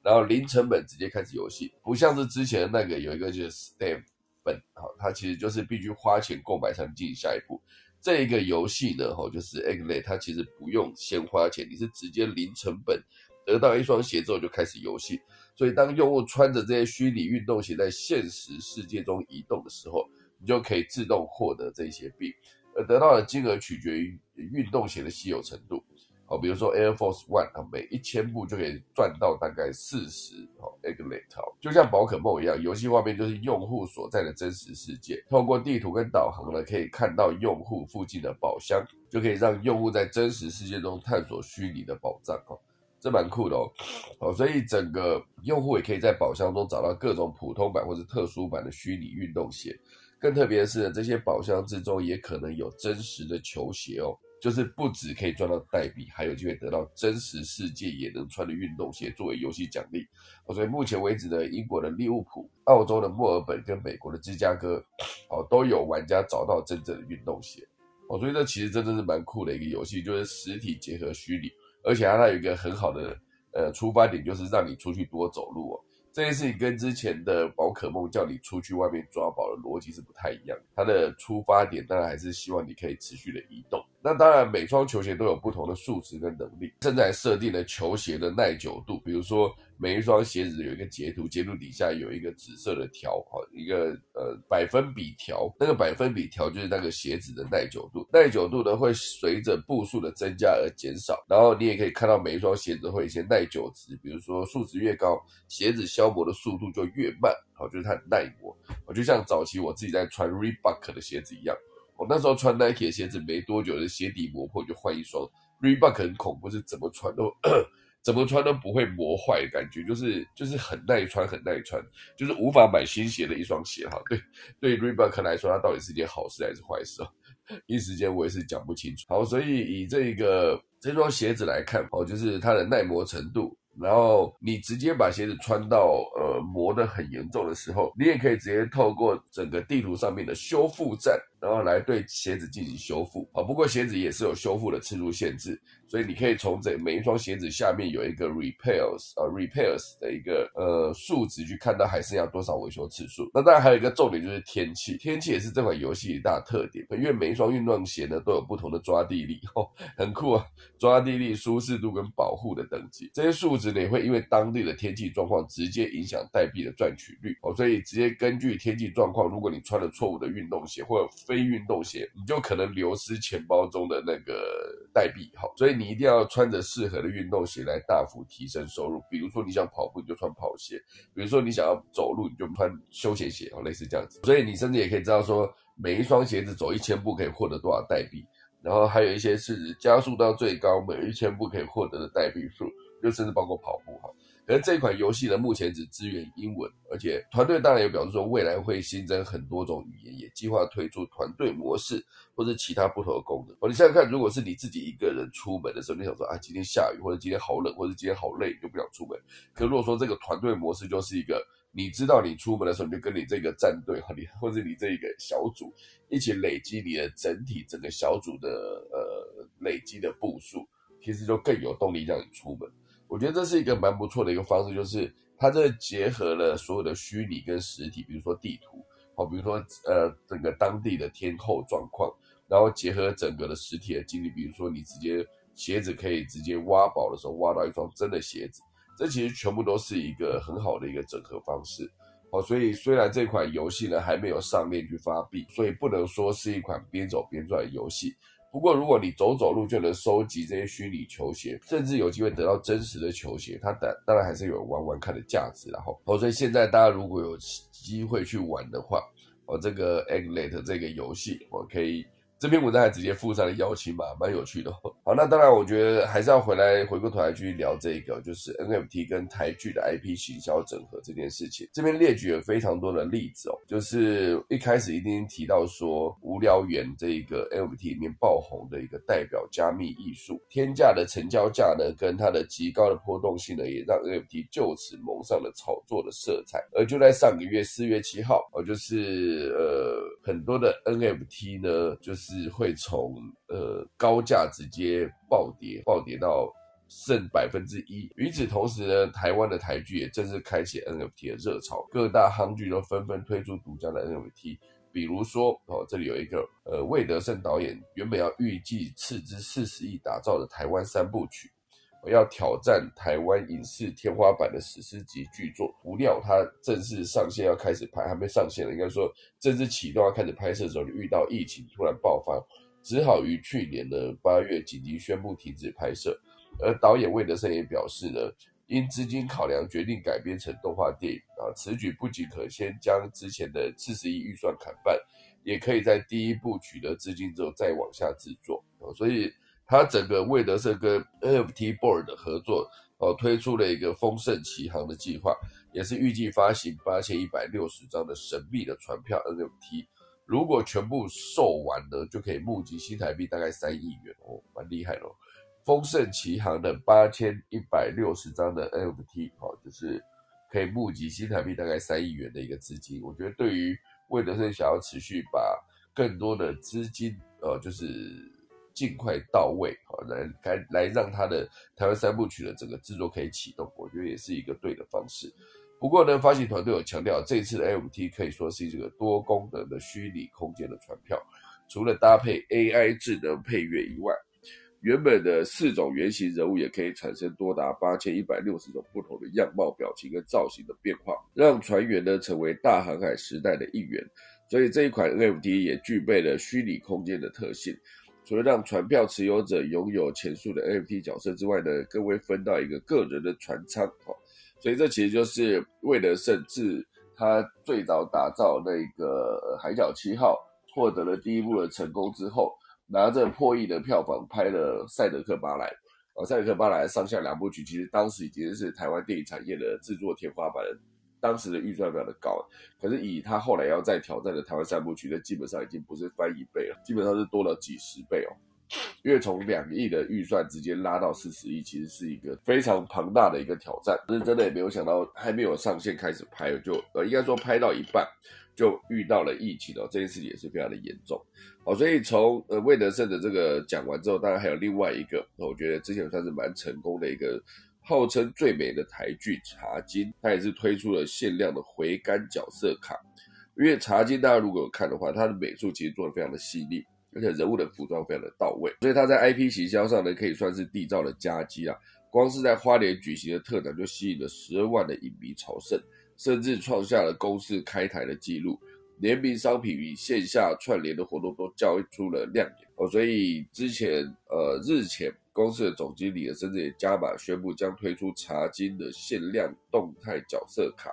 然后零成本直接开始游戏，不像是之前的那个有一个就是 Step 本，哈，它其实就是必须花钱购买才能进行下一步。这一个游戏呢，哈，就是 Egg 它其实不用先花钱，你是直接零成本得到一双鞋之后就开始游戏。所以，当用户穿着这些虚拟运动鞋在现实世界中移动的时候，你就可以自动获得这些币，而得到的金额取决于运动鞋的稀有程度。好，比如说 Air Force One 啊，每一千步就可以赚到大概四十哦 Eglet 就像宝可梦一样，游戏画面就是用户所在的真实世界。透过地图跟导航呢，可以看到用户附近的宝箱，就可以让用户在真实世界中探索虚拟的宝藏哦。这蛮酷的哦，哦，所以整个用户也可以在宝箱中找到各种普通版或者特殊版的虚拟运动鞋。更特别的是，这些宝箱之中也可能有真实的球鞋哦，就是不止可以赚到代币，还有机会得到真实世界也能穿的运动鞋作为游戏奖励。哦，所以目前为止的英国的利物浦、澳洲的墨尔本跟美国的芝加哥，哦，都有玩家找到真正的运动鞋。哦，所以这其实真的是蛮酷的一个游戏，就是实体结合虚拟。而且它有一个很好的呃出发点，就是让你出去多走路哦。这件事情跟之前的宝可梦叫你出去外面抓宝的逻辑是不太一样。它的出发点当然还是希望你可以持续的移动。那当然，每双球鞋都有不同的数值跟能力，甚至还设定了球鞋的耐久度。比如说，每一双鞋子有一个截图，截图底下有一个紫色的条，哈，一个呃百分比条。那个百分比条就是那个鞋子的耐久度。耐久度呢会随着步数的增加而减少。然后你也可以看到每一双鞋子会有一些耐久值，比如说数值越高，鞋子消磨的速度就越慢，好，就是它耐磨。我就像早期我自己在穿 Reebok 的鞋子一样。我那时候穿 Nike 的鞋子没多久，的鞋底磨破就换一双 Reebok，很恐怖，是怎么穿都怎么穿都不会磨坏，感觉就是就是很耐穿，很耐穿，就是无法买新鞋的一双鞋哈。对对，Reebok 来说，它到底是一件好事还是坏事啊？一时间我也是讲不清楚。好，所以以这一个这双鞋子来看，哦，就是它的耐磨程度。然后你直接把鞋子穿到呃磨得很严重的时候，你也可以直接透过整个地图上面的修复站然后来对鞋子进行修复啊。不过鞋子也是有修复的次数限制，所以你可以从这每一双鞋子下面有一个 repairs 啊 repairs 的一个呃数值去看到还剩下多少维修次数。那当然还有一个重点就是天气，天气也是这款游戏一大特点，因为每一双运动鞋呢都有不同的抓地力，哦，很酷啊，抓地力、舒适度跟保护的等级，这些数值呢也会因为当地的天气状况直接影响代币的赚取率哦，所以直接根据天气状况，如果你穿了错误的运动鞋或者非运动鞋，你就可能流失钱包中的那个代币。好，所以你一定要穿着适合的运动鞋来大幅提升收入。比如说你想跑步，你就穿跑鞋；比如说你想要走路，你就穿休闲鞋哦，类似这样子。所以你甚至也可以知道说，每一双鞋子走一千步可以获得多少代币。然后还有一些是加速到最高，每一千步可以获得的代币数，就甚至包括跑步哈。而这款游戏呢，目前只支援英文，而且团队当然也表示说，未来会新增很多种语言，也计划推出团队模式或者其他不同的功能。哦，你想想看，如果是你自己一个人出门的时候，你想说啊，今天下雨，或者今天好冷，或者今天好累，就不想出门。可如果说这个团队模式就是一个，你知道你出门的时候，你就跟你这个战队和你或者你这一个小组一起累积你的整体整个小组的呃累积的步数，其实就更有动力让你出门。我觉得这是一个蛮不错的一个方式，就是它这结合了所有的虚拟跟实体，比如说地图，好，比如说呃整个当地的天候状况，然后结合整个的实体的经历，比如说你直接鞋子可以直接挖宝的时候挖到一双真的鞋子，这其实全部都是一个很好的一个整合方式，好，所以虽然这款游戏呢还没有上链去发币，所以不能说是一款边走边赚的游戏。不过，如果你走走路就能收集这些虚拟球鞋，甚至有机会得到真实的球鞋，它当当然还是有玩玩看的价值。然后，哦，所以现在大家如果有机会去玩的话，哦，这个 Egglet 这个游戏，我可以。这篇文章还直接附上了邀请码，蛮有趣的。好，那当然，我觉得还是要回来回过头来继续聊这个，就是 NFT 跟台剧的 IP 行销整合这件事情。这边列举了非常多的例子哦，就是一开始一定提到说，无聊猿这一个 NFT 里面爆红的一个代表加密艺术，天价的成交价呢，跟它的极高的波动性呢，也让 NFT 就此蒙上了炒作的色彩。而就在上个月四月七号，哦，就是呃很多的 NFT 呢，就是。是会从呃高价直接暴跌，暴跌到剩百分之一。与此同时呢，台湾的台剧也正式开启 NFT 的热潮，各大夯剧都纷纷推出独家的 NFT。比如说哦，这里有一个呃魏德胜导演原本要预计斥资四十亿打造的台湾三部曲。要挑战台湾影视天花板的史诗级巨作，不料它正式上线要开始拍，还没上线了，应该说正式启动要开始拍摄的时候，就遇到疫情突然爆发，只好于去年的八月紧急宣布停止拍摄。而导演魏德森也表示呢，因资金考量，决定改编成动画电影啊。此举不仅可先将之前的四十亿预算砍半，也可以在第一部取得资金之后再往下制作啊。所以。他整个魏德胜跟 NFT Board 的合作哦，推出了一个丰盛奇航的计划，也是预计发行八千一百六十张的神秘的船票 NFT。如果全部售完呢，就可以募集新台币大概三亿元哦，蛮厉害咯。丰盛奇航的八千一百六十张的 NFT 哦，就是可以募集新台币大概三亿元的一个资金。我觉得对于魏德胜想要持续把更多的资金呃，就是。尽快到位，好来来来让他的台湾三部曲的整个制作可以启动，我觉得也是一个对的方式。不过呢，发行团队有强调，这次的 NFT 可以说是这个多功能的虚拟空间的船票，除了搭配 AI 智能配乐以外，原本的四种原型人物也可以产生多达八千一百六十种不同的样貌、表情跟造型的变化，让船员呢成为大航海时代的一员。所以这一款 NFT 也具备了虚拟空间的特性。除了让船票持有者拥有前述的 NFT 角色之外呢，更会分到一个个人的船舱哦。所以这其实就是为了甚至他最早打造那个海角七号获得了第一部的成功之后，拿着破亿的票房拍了《赛德克巴莱》啊，《赛德克巴莱》上下两部曲，其实当时已经是台湾电影产业的制作天花板了。当时的预算非常的高，可是以他后来要再挑战的台湾三部曲，那基本上已经不是翻一倍了，基本上是多了几十倍哦。因为从两亿的预算直接拉到四十亿，其实是一个非常庞大的一个挑战。可是真的也没有想到，还没有上线开始拍，就呃应该说拍到一半，就遇到了疫情哦，这件事情也是非常的严重。好，所以从呃魏德胜的这个讲完之后，当然还有另外一个，我觉得之前算是蛮成功的一个，号称最美的台剧《茶金》，它也是推出了限量的回甘角色卡。因为《茶金》大家如果有看的话，它的美术其实做的非常的细腻。而且人物的服装非常的到位，所以它在 IP 行销上呢，可以算是缔造了佳绩啊。光是在花莲举行的特展就吸引了十二万的影迷朝圣，甚至创下了公司开台的记录。联名商品与线下串联的活动都交出了亮点哦。所以之前呃日前公司的总经理甚至也加码宣布将推出茶金的限量动态角色卡，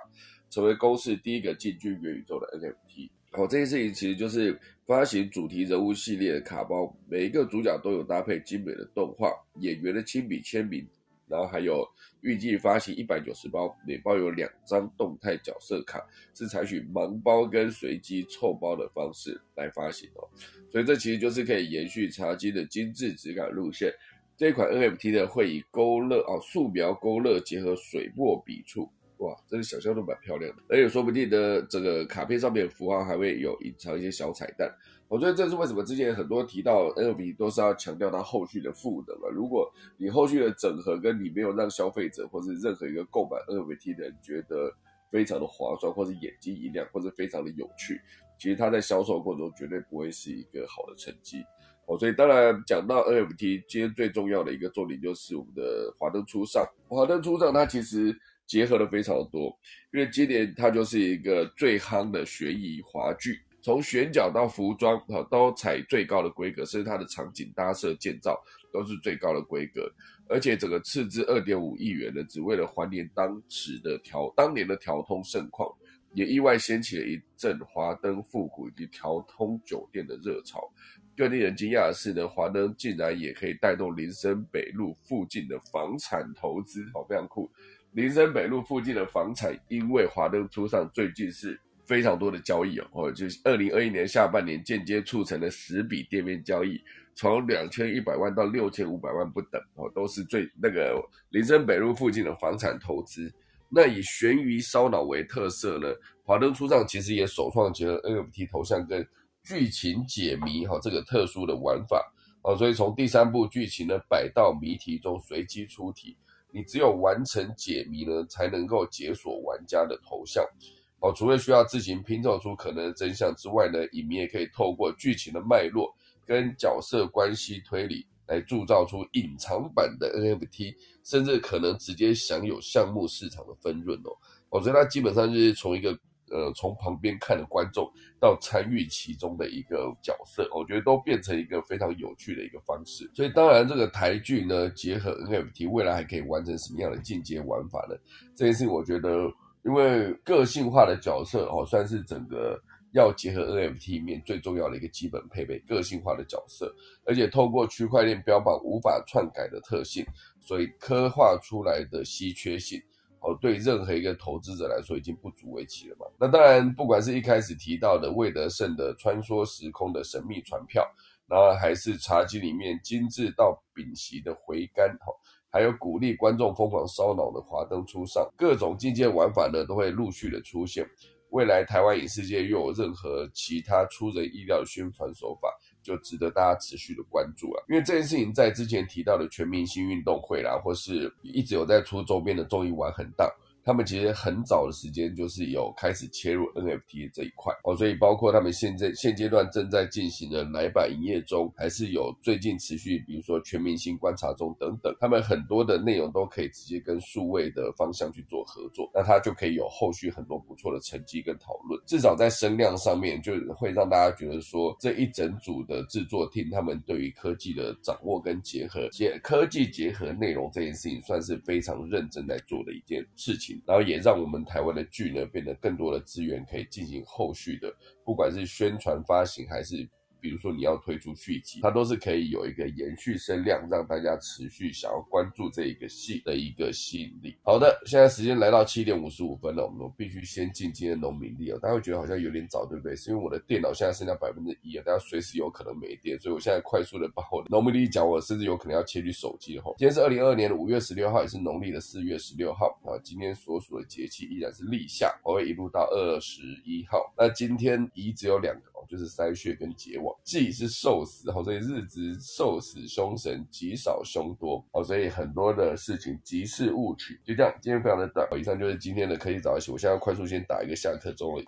成为公司第一个进军元宇宙的 NFT。哦，这件事情其实就是发行主题人物系列的卡包，每一个主角都有搭配精美的动画、演员的亲笔签名，然后还有预计发行一百九十包，每包有两张动态角色卡，是采取盲包跟随机凑包的方式来发行哦。所以这其实就是可以延续茶几的精致质感路线。这款 NFT 呢会以勾勒哦素描勾勒结合水墨笔触。哇，这个想象都蛮漂亮的，而且说不定的这个卡片上面符号还会有隐藏一些小彩蛋。我觉得这是为什么之前很多提到 NFT 都是要强调它后续的赋能了。如果你后续的整合跟你没有让消费者或是任何一个购买 NFT 的人觉得非常的划算，或者眼睛一亮，或者非常的有趣，其实它在销售过程中绝对不会是一个好的成绩。哦，所以当然讲到 NFT，今天最重要的一个重点就是我们的华灯初上。华灯初上，它其实。结合的非常多，因为今年它就是一个最夯的悬疑华剧，从选角到服装哈都采最高的规格，甚至它的场景搭设建造都是最高的规格，而且整个斥资二点五亿元呢，只为了还原当时的调当年的调通盛况，也意外掀起了一阵华灯复古以及调通酒店的热潮。更令人惊讶的是呢，华灯竟然也可以带动林森北路附近的房产投资，好非常酷。林森北路附近的房产，因为华灯初上，最近是非常多的交易哦，或者就是二零二一年下半年间接促成了十笔店面交易，从两千一百万到六千五百万不等哦，都是最那个林森北路附近的房产投资。那以悬疑烧脑为特色呢，华灯初上其实也首创结合 NFT 头像跟剧情解谜哈这个特殊的玩法哦，所以从第三部剧情的百道谜题中随机出题。你只有完成解谜呢，才能够解锁玩家的头像。哦，除了需要自行拼凑出可能的真相之外呢，影迷也可以透过剧情的脉络跟角色关系推理，来铸造出隐藏版的 NFT，甚至可能直接享有项目市场的分润哦。我觉得它基本上就是从一个。呃，从旁边看的观众到参与其中的一个角色，我觉得都变成一个非常有趣的一个方式。所以，当然这个台剧呢，结合 NFT，未来还可以完成什么样的进阶玩法呢？这件事情，我觉得，因为个性化的角色哦，算是整个要结合 NFT 面最重要的一个基本配备，个性化的角色，而且透过区块链标榜无法篡改的特性，所以刻画出来的稀缺性。哦，对任何一个投资者来说，已经不足为奇了嘛。那当然，不管是一开始提到的魏德胜的穿梭时空的神秘船票，然后还是茶几里面精致到屏息的回甘，哈，还有鼓励观众疯狂烧脑的华灯初上，各种境界玩法呢，都会陆续的出现。未来台湾影视界又有任何其他出人意料的宣传手法？就值得大家持续的关注了，因为这件事情在之前提到的全明星运动会啦，或是一直有在出周边的综艺玩很大。他们其实很早的时间就是有开始切入 NFT 这一块哦，所以包括他们现在现阶段正在进行的奶板营业中，还是有最近持续，比如说全明星观察中等等，他们很多的内容都可以直接跟数位的方向去做合作，那它就可以有后续很多不错的成绩跟讨论，至少在声量上面就会让大家觉得说这一整组的制作 team 他们对于科技的掌握跟结合结科技结合内容这件事情算是非常认真在做的一件事情。然后也让我们台湾的剧呢变得更多的资源可以进行后续的，不管是宣传发行还是。比如说你要推出续集，它都是可以有一个延续声量，让大家持续想要关注这一个戏的一个吸引力。好的，现在时间来到七点五十五分了，我们必须先进今天农民历哦。大家会觉得好像有点早，对不对？是因为我的电脑现在剩下百分之一啊，大家随时有可能没电，所以我现在快速的把我的农民历讲，我甚至有可能要切去手机哈。今天是二零二二年的五月十六号，也是农历的四月十六号啊。今天所属的节气依然是立夏，我会一路到二十一号。那今天宜只有两个，就是筛穴跟结网。忌是寿死，好，所以日子寿死凶神，吉少凶多好，所以很多的事情吉事勿取。就这样，今天非常的短。以上就是今天的科技早起，我现在快速先打一个下课钟了。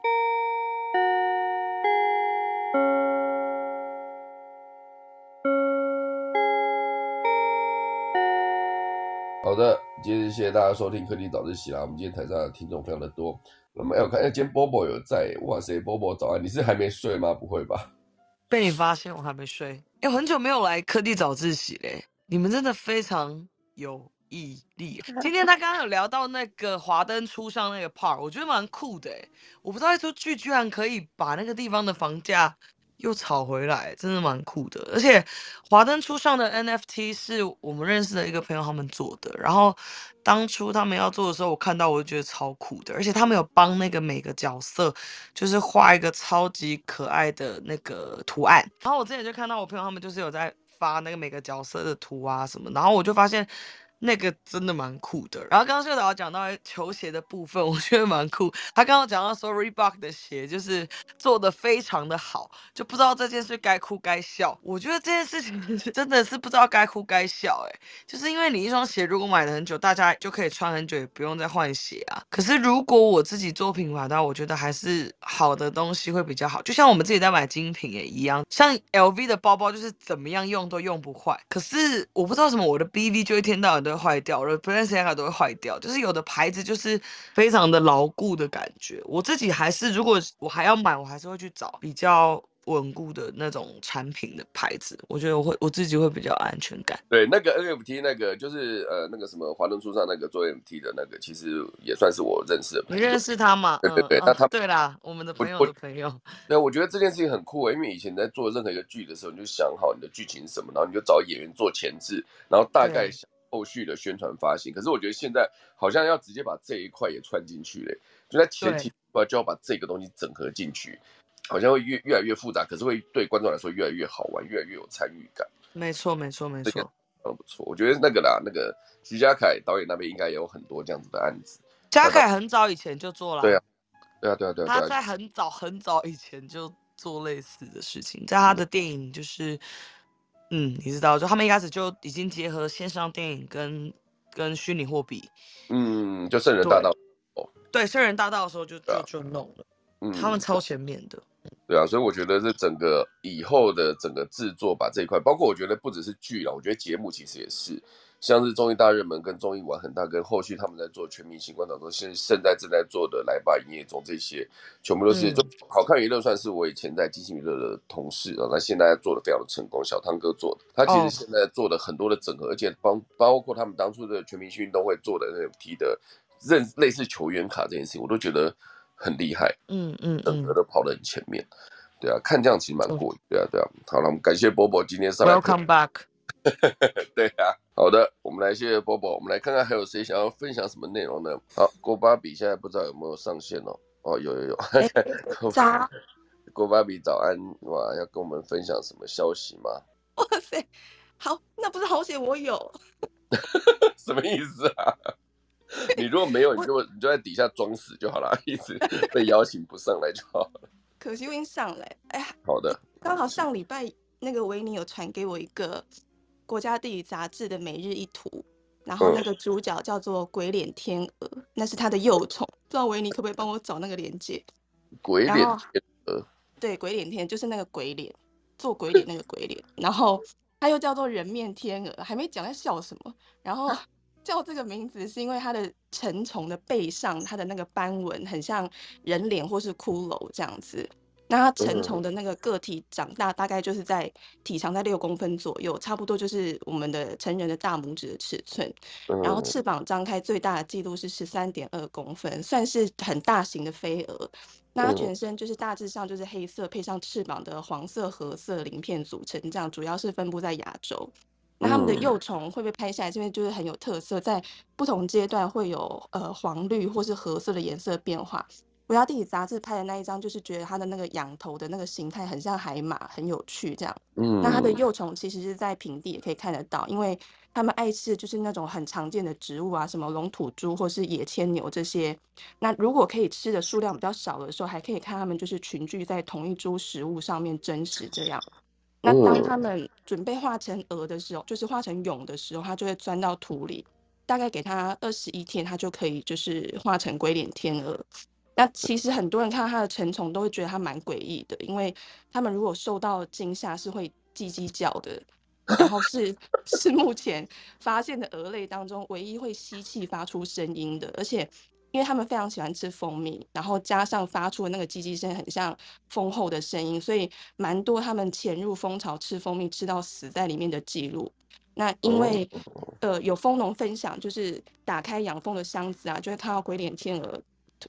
好的，今天谢谢大家收听科技早自习啦。我们今天台上的听众非常的多。那么，哎，我看，哎，今天波波有在，哇塞，波波早安，你是还没睡吗？不会吧？被你发现我还没睡，哎，很久没有来科技早自习嘞。你们真的非常有毅力。今天他刚刚有聊到那个华灯初上那个 part，我觉得蛮酷的哎。我不知道一出剧居然可以把那个地方的房价。又炒回来，真的蛮酷的。而且华灯初上的 NFT 是我们认识的一个朋友他们做的。然后当初他们要做的时候，我看到我就觉得超酷的。而且他们有帮那个每个角色，就是画一个超级可爱的那个图案。然后我之前就看到我朋友他们就是有在发那个每个角色的图啊什么。然后我就发现。那个真的蛮酷的。然后刚刚秀导讲到球鞋的部分，我觉得蛮酷。他刚刚讲到说 Reebok 的鞋就是做的非常的好，就不知道这件事该哭该笑。我觉得这件事情 真的是不知道该哭该笑。哎，就是因为你一双鞋如果买了很久，大家就可以穿很久，也不用再换鞋啊。可是如果我自己做品牌的话，我觉得还是好的东西会比较好。就像我们自己在买精品也一样，像 LV 的包包就是怎么样用都用不坏。可是我不知道什么，我的 BV 就一天到晚。会坏掉了，Balenciaga 都会坏掉，就是有的牌子就是非常的牢固的感觉。我自己还是，如果我还要买，我还是会去找比较稳固的那种产品的牌子。我觉得我会我自己会比较安全感。对，那个 NFT 那个就是呃那个什么华伦书上那个做 NFT 的那个，其实也算是我认识的。你认识他吗？对对对，那他对啦，我们的朋友的朋友。对，我觉得这件事情很酷，因为以前在做任何一个剧的时候，你就想好你的剧情是什么，然后你就找演员做前置，然后大概想。后续的宣传发行，可是我觉得现在好像要直接把这一块也串进去嘞，就在前期就要把这个东西整合进去，好像会越越来越复杂，可是会对观众来说越来越好玩，越来越有参与感。没错，没错，没错，嗯不错。我觉得那个啦，那个徐家凯导演那边应该也有很多这样子的案子。家凯很早以前就做了，对啊，对啊，对啊，对啊。他在很早很早以前就做类似的事情，在他的电影就是。嗯，你知道，就他们一开始就已经结合线上电影跟跟虚拟货币。嗯，就圣人大道。哦，对，圣人大道的时候就就就弄了。嗯，他们超前面的。对啊，所以我觉得这整个以后的整个制作把这一块，包括我觉得不只是剧了，我觉得节目其实也是。像是综艺大热门跟综艺玩很大，跟后续他们在做全明星观众中，现现在正在做的来吧营业中这些，全部都是就好看娱乐，算是我以前在金星娱乐的同事啊，那现在做的非常的成功，小汤哥做的，他其实现在做的很多的整合，而且包包括他们当初的全明星运动会做的那 T 的认类似球员卡这件事情，我都觉得很厉害，嗯嗯，整个都跑得很前面，对啊，看这样其实蛮过瘾，对啊对啊，好了，我们感谢波波今天上来，Welcome back。对啊，好的，我们来谢谢波波，我们来看看还有谁想要分享什么内容呢？好，郭巴比现在不知道有没有上线哦。哦，有有有，早，郭巴比早安，哇，要跟我们分享什么消息吗？哇塞，好，那不是好险我有，什么意思啊？你如果没有，你就你就在底下装死就好了，一直被邀请不上来就好了。可惜我已经上来，哎呀，好的，刚好上礼拜。那个维尼有传给我一个国家地理杂志的每日一图，然后那个主角叫做鬼脸天鹅，那是它的幼虫。不知道维尼可不可以帮我找那个链接？鬼脸天鹅，对，鬼脸天就是那个鬼脸，做鬼脸那个鬼脸。然后它又叫做人面天鹅，还没讲在笑什么。然后 叫这个名字是因为它的成虫的背上，它的那个斑纹很像人脸或是骷髅这样子。那它成虫的那个个体长大大概就是在体长在六公分左右，差不多就是我们的成人的大拇指的尺寸。然后翅膀张开最大的记录是十三点二公分，算是很大型的飞蛾。那它全身就是大致上就是黑色，配上翅膀的黄色、褐色鳞片组成，这样主要是分布在亚洲。那它们的幼虫会被拍下来，这边就是很有特色，在不同阶段会有呃黄绿或是褐色的颜色变化。国家地理杂志拍的那一张，就是觉得它的那个仰头的那个形态很像海马，很有趣。这样，嗯，那它的幼虫其实是在平地也可以看得到，因为它们爱吃就是那种很常见的植物啊，什么龙吐珠或是野牵牛这些。那如果可以吃的数量比较少的时候，还可以看它们就是群聚在同一株食物上面争食这样。那当它们准备化成蛾的时候，就是化成蛹的时候，它就会钻到土里，大概给它二十一天，它就可以就是化成鬼脸天鹅。那其实很多人看到它的成虫都会觉得它蛮诡异的，因为他们如果受到惊吓是会叽叽叫的，然后是 是目前发现的蛾类当中唯一会吸气发出声音的，而且因为他们非常喜欢吃蜂蜜，然后加上发出的那个叽叽声很像蜂后的声音，所以蛮多他们潜入蜂巢吃蜂蜜吃到死在里面的记录。那因为呃有蜂农分享，就是打开养蜂的箱子啊，就会看到鬼脸天鹅。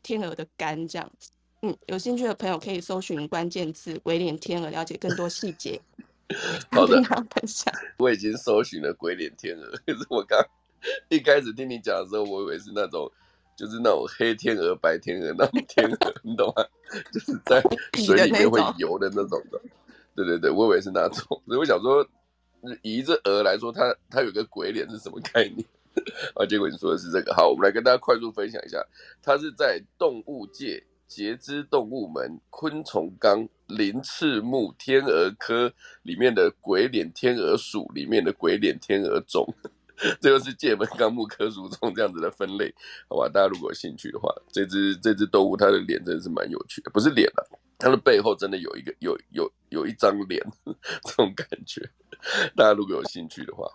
天鹅的肝这样子，嗯，有兴趣的朋友可以搜寻关键字“鬼脸天鹅”，了解更多细节。好的，分享。我已经搜寻了“鬼脸天鹅”，可是我刚一开始听你讲的时候，我以为是那种，就是那种黑天鹅、白天鹅那种天鹅，你懂吗？就是在水里面会游的那种的。对对对，我以为是那种，所以我想说，以一只鹅来说，它它有个鬼脸是什么概念？啊，结果你说的是这个，好，我们来跟大家快速分享一下，它是在动物界节肢动物门昆虫纲鳞翅目天鹅科里面的鬼脸天鹅属里面的鬼脸天鹅种，这就是界门纲目科属种这样子的分类，好吧？大家如果有兴趣的话，这只这只动物它的脸真的是蛮有趣的，不是脸啊，它的背后真的有一个有有有一张脸，这种感觉。大家如果有兴趣的话，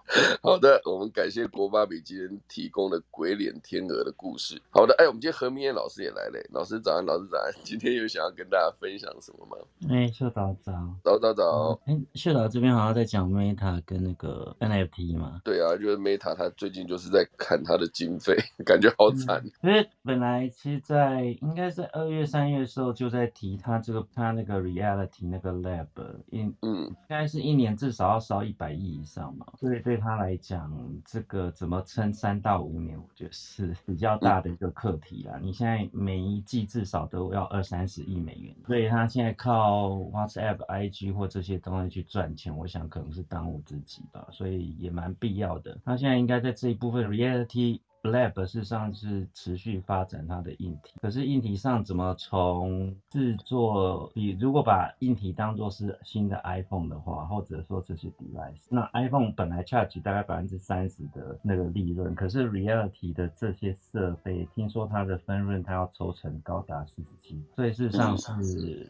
好的，我们感谢国巴比今天提供的鬼脸天鹅的故事。好的，哎，我们今天何明燕老师也来了，老师早安，老师早安，今天有想要跟大家分享什么吗？哎，秀导早，早早早。哎，秀导这边好像在讲 Meta 跟那个 NFT 嘛？对啊，就是 Meta，他最近就是在砍他的经费，感觉好惨。因为本来其实，在应该在二月、三月的时候就在提他这个他那个 Reality 那个 Lab，应嗯，应该是一年至少要烧一百亿以上嘛，所以对他来讲，这个怎么撑三到五年，我觉得是比较大的一个课题啦。你现在每一季至少都要二三十亿美元，所以他现在靠 WhatsApp、IG 或这些东西去赚钱，我想可能是当务之急吧，所以也蛮必要的。他现在应该在这一部分 Reality。Lab 事实上是持续发展它的硬体，可是硬体上怎么从制作，你如果把硬体当做是新的 iPhone 的话，或者说这些 device，那 iPhone 本来 charge 大概百分之三十的那个利润，可是 Reality 的这些设备，听说它的分润它要抽成高达四十七，所以事实上是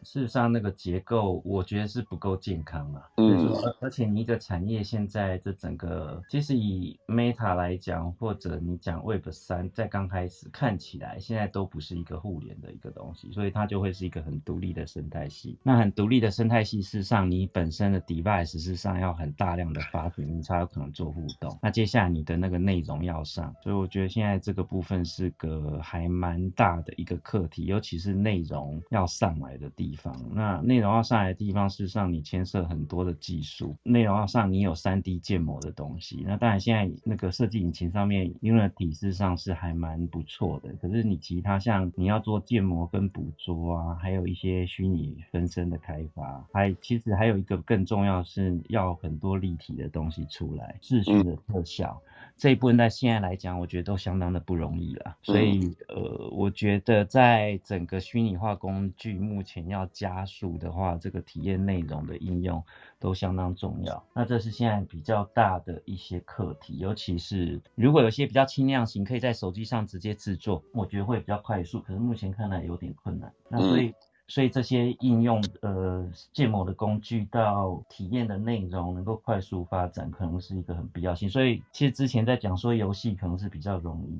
事实上那个结构，我觉得是不够健康啊。嗯，而而且你一个产业现在这整个，其实以 Meta 来讲，或者你讲。Web 三在刚开始看起来，现在都不是一个互联的一个东西，所以它就会是一个很独立的生态系。那很独立的生态系，事实上你本身的 device 事实上要很大量的发行，你才有可能做互动。那接下来你的那个内容要上，所以我觉得现在这个部分是个还蛮大的一个课题，尤其是内容要上来的地方。那内容要上来的地方，事实上你牵涉很多的技术。内容要上，你有 3D 建模的东西。那当然现在那个设计引擎上面因事实上是还蛮不错的，可是你其他像你要做建模跟捕捉啊，还有一些虚拟分身的开发，还其实还有一个更重要是要很多立体的东西出来，视讯的特效。这一部分在现在来讲，我觉得都相当的不容易了。所以，呃，我觉得在整个虚拟化工具目前要加速的话，这个体验内容的应用都相当重要。那这是现在比较大的一些课题，尤其是如果有些比较轻量型，可以在手机上直接制作，我觉得会比较快速。可是目前看来有点困难。那所以。所以这些应用呃建模的工具到体验的内容能够快速发展，可能是一个很必要性。所以其实之前在讲说游戏可能是比较容易。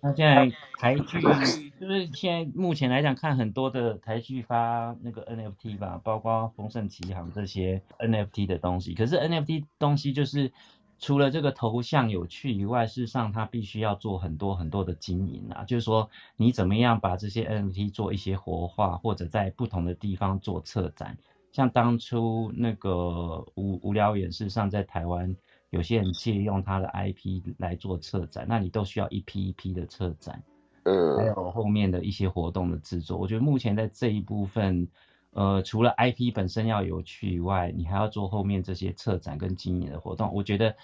那现在台剧就是现在目前来讲，看很多的台剧发那个 NFT 吧，包括《丰盛奇航》这些 NFT 的东西。可是 NFT 东西就是除了这个头像有趣以外，事实上它必须要做很多很多的经营啊。就是说你怎么样把这些 NFT 做一些活化，或者在不同的地方做策展。像当初那个无无聊演示上，在台湾有些人借用他的 IP 来做策展，那你都需要一批一批的策展，嗯，还有后面的一些活动的制作。我觉得目前在这一部分，呃，除了 IP 本身要有趣以外，你还要做后面这些策展跟经营的活动。我觉得，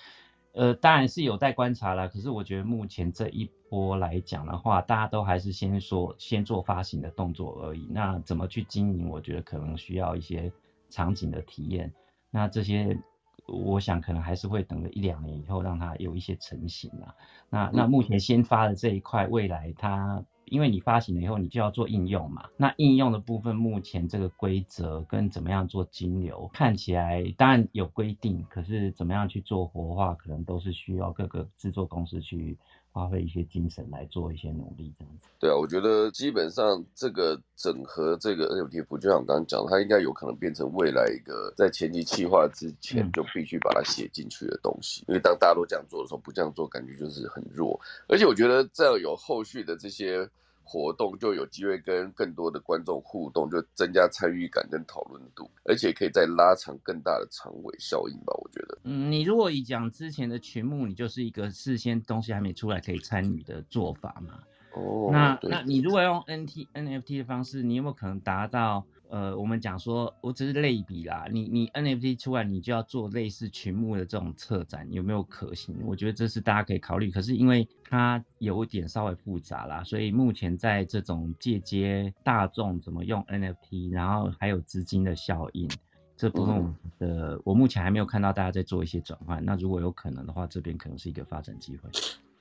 呃，当然是有待观察啦。可是我觉得目前这一波来讲的话，大家都还是先说先做发行的动作而已。那怎么去经营？我觉得可能需要一些。场景的体验，那这些我想可能还是会等个一两年以后让它有一些成型啊。那那目前先发的这一块，未来它因为你发行了以后，你就要做应用嘛。那应用的部分，目前这个规则跟怎么样做金流，看起来当然有规定，可是怎么样去做活化，可能都是需要各个制作公司去。花费一些精神来做一些努力，这样子。对啊，我觉得基本上这个整合这个 NFT 服，就像我刚刚讲，它应该有可能变成未来一个在前期企划之前就必须把它写进去的东西。因为当大家都这样做的时候，不这样做感觉就是很弱。而且我觉得这样有后续的这些。活动就有机会跟更多的观众互动，就增加参与感跟讨论度，而且可以再拉长更大的长尾效应吧。我觉得，嗯，你如果以讲之前的群目，你就是一个事先东西还没出来可以参与的做法嘛。哦，那那你如果用 N T N F T 的方式，你有没有可能达到？呃，我们讲说，我只是类比啦。你你 NFT 出来，你就要做类似群目的这种策展，有没有可行？我觉得这是大家可以考虑。可是因为它有点稍微复杂啦，所以目前在这种借接大众怎么用 NFT，然后还有资金的效应这部分的，我目前还没有看到大家在做一些转换。那如果有可能的话，这边可能是一个发展机会。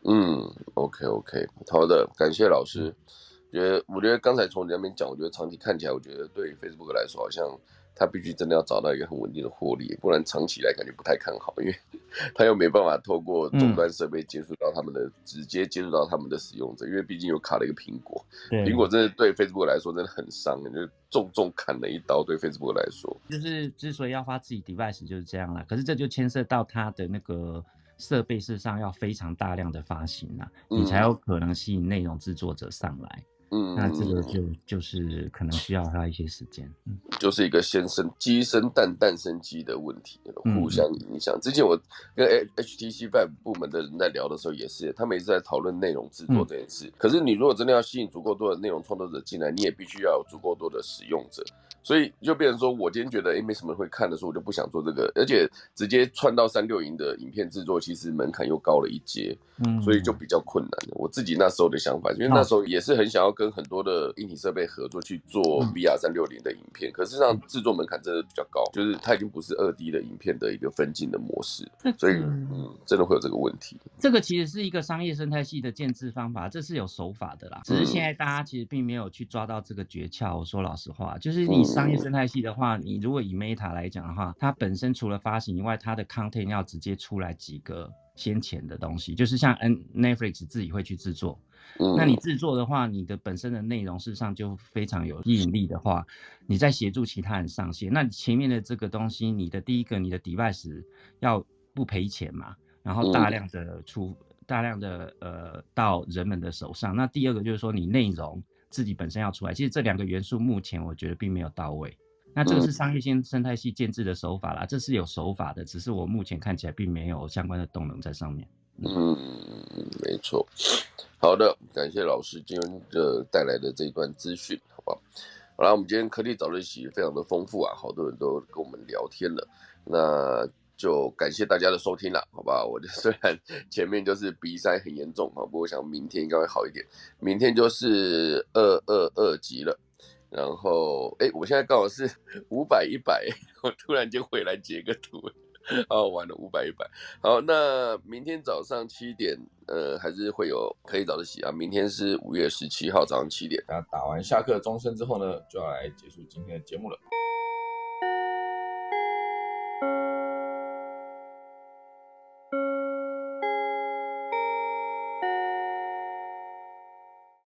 嗯，OK OK，好的，感谢老师。觉得，我觉得刚才从你那边讲，我觉得长期看起来，我觉得对 Facebook 来说，好像它必须真的要找到一个很稳定的获利，不然长期来感觉不太看好，因为 它又没办法透过终端设备接触到他们的，直接接触到他们的使用者，因为毕竟又卡了一个苹果，苹果真的对 Facebook 来说真的很伤，就重重砍了一刀，对 Facebook 来说，就是之所以要发自己 device 就是这样了，可是这就牵涉到它的那个设备事实上要非常大量的发行了，你才有可能吸引内容制作者上来。嗯，那这个就就是可能需要他一些时间，嗯，就是一个先生鸡生蛋，蛋生鸡的问题，互相影响。之前我跟 HTC Five 部门的人在聊的时候，也是他们一直在讨论内容制作这件事。可是你如果真的要吸引足够多的内容创作者进来，你也必须要有足够多的使用者。所以就变成说，我今天觉得诶没什么会看的时候，我就不想做这个，而且直接串到三六零的影片制作，其实门槛又高了一阶，嗯，所以就比较困难。我自己那时候的想法，因为那时候也是很想要跟很多的硬体设备合作去做 VR 三六零的影片，可是上制作门槛真的比较高，就是它已经不是二 D 的影片的一个分镜的模式，所以嗯，真的会有这个问题。这个其实是一个商业生态系的建制方法，这是有手法的啦，只是现在大家其实并没有去抓到这个诀窍。我说老实话，就是你。商业生态系的话，你如果以 Meta 来讲的话，它本身除了发行以外，它的 content 要直接出来几个先前的东西，就是像 N Netflix 自己会去制作。那你制作的话，你的本身的内容事实上就非常有吸引力的话，你在协助其他人上线，那前面的这个东西，你的第一个，你的 device 要不赔钱嘛，然后大量的出，大量的呃到人们的手上。那第二个就是说你内容。自己本身要出来，其实这两个元素目前我觉得并没有到位。那这个是商业性生态系建制的手法啦，这是有手法的，只是我目前看起来并没有相关的动能在上面。嗯，没错。好的，感谢老师今天的带来的这一段资讯，好不好？好了，我们今天科技早自习非常的丰富啊，好多人都跟我们聊天了。那就感谢大家的收听了，好吧？我就 虽然前面就是鼻塞很严重啊，不过我想明天应该会好一点。明天就是二二二级了，然后哎，我现在刚好是五百一百，我突然间回来截个图，哦玩了五百一百。好，那明天早上七点，呃，还是会有可以早的洗啊。明天是五月十七号早上七点，那打完下课钟声之后呢，就要来结束今天的节目了。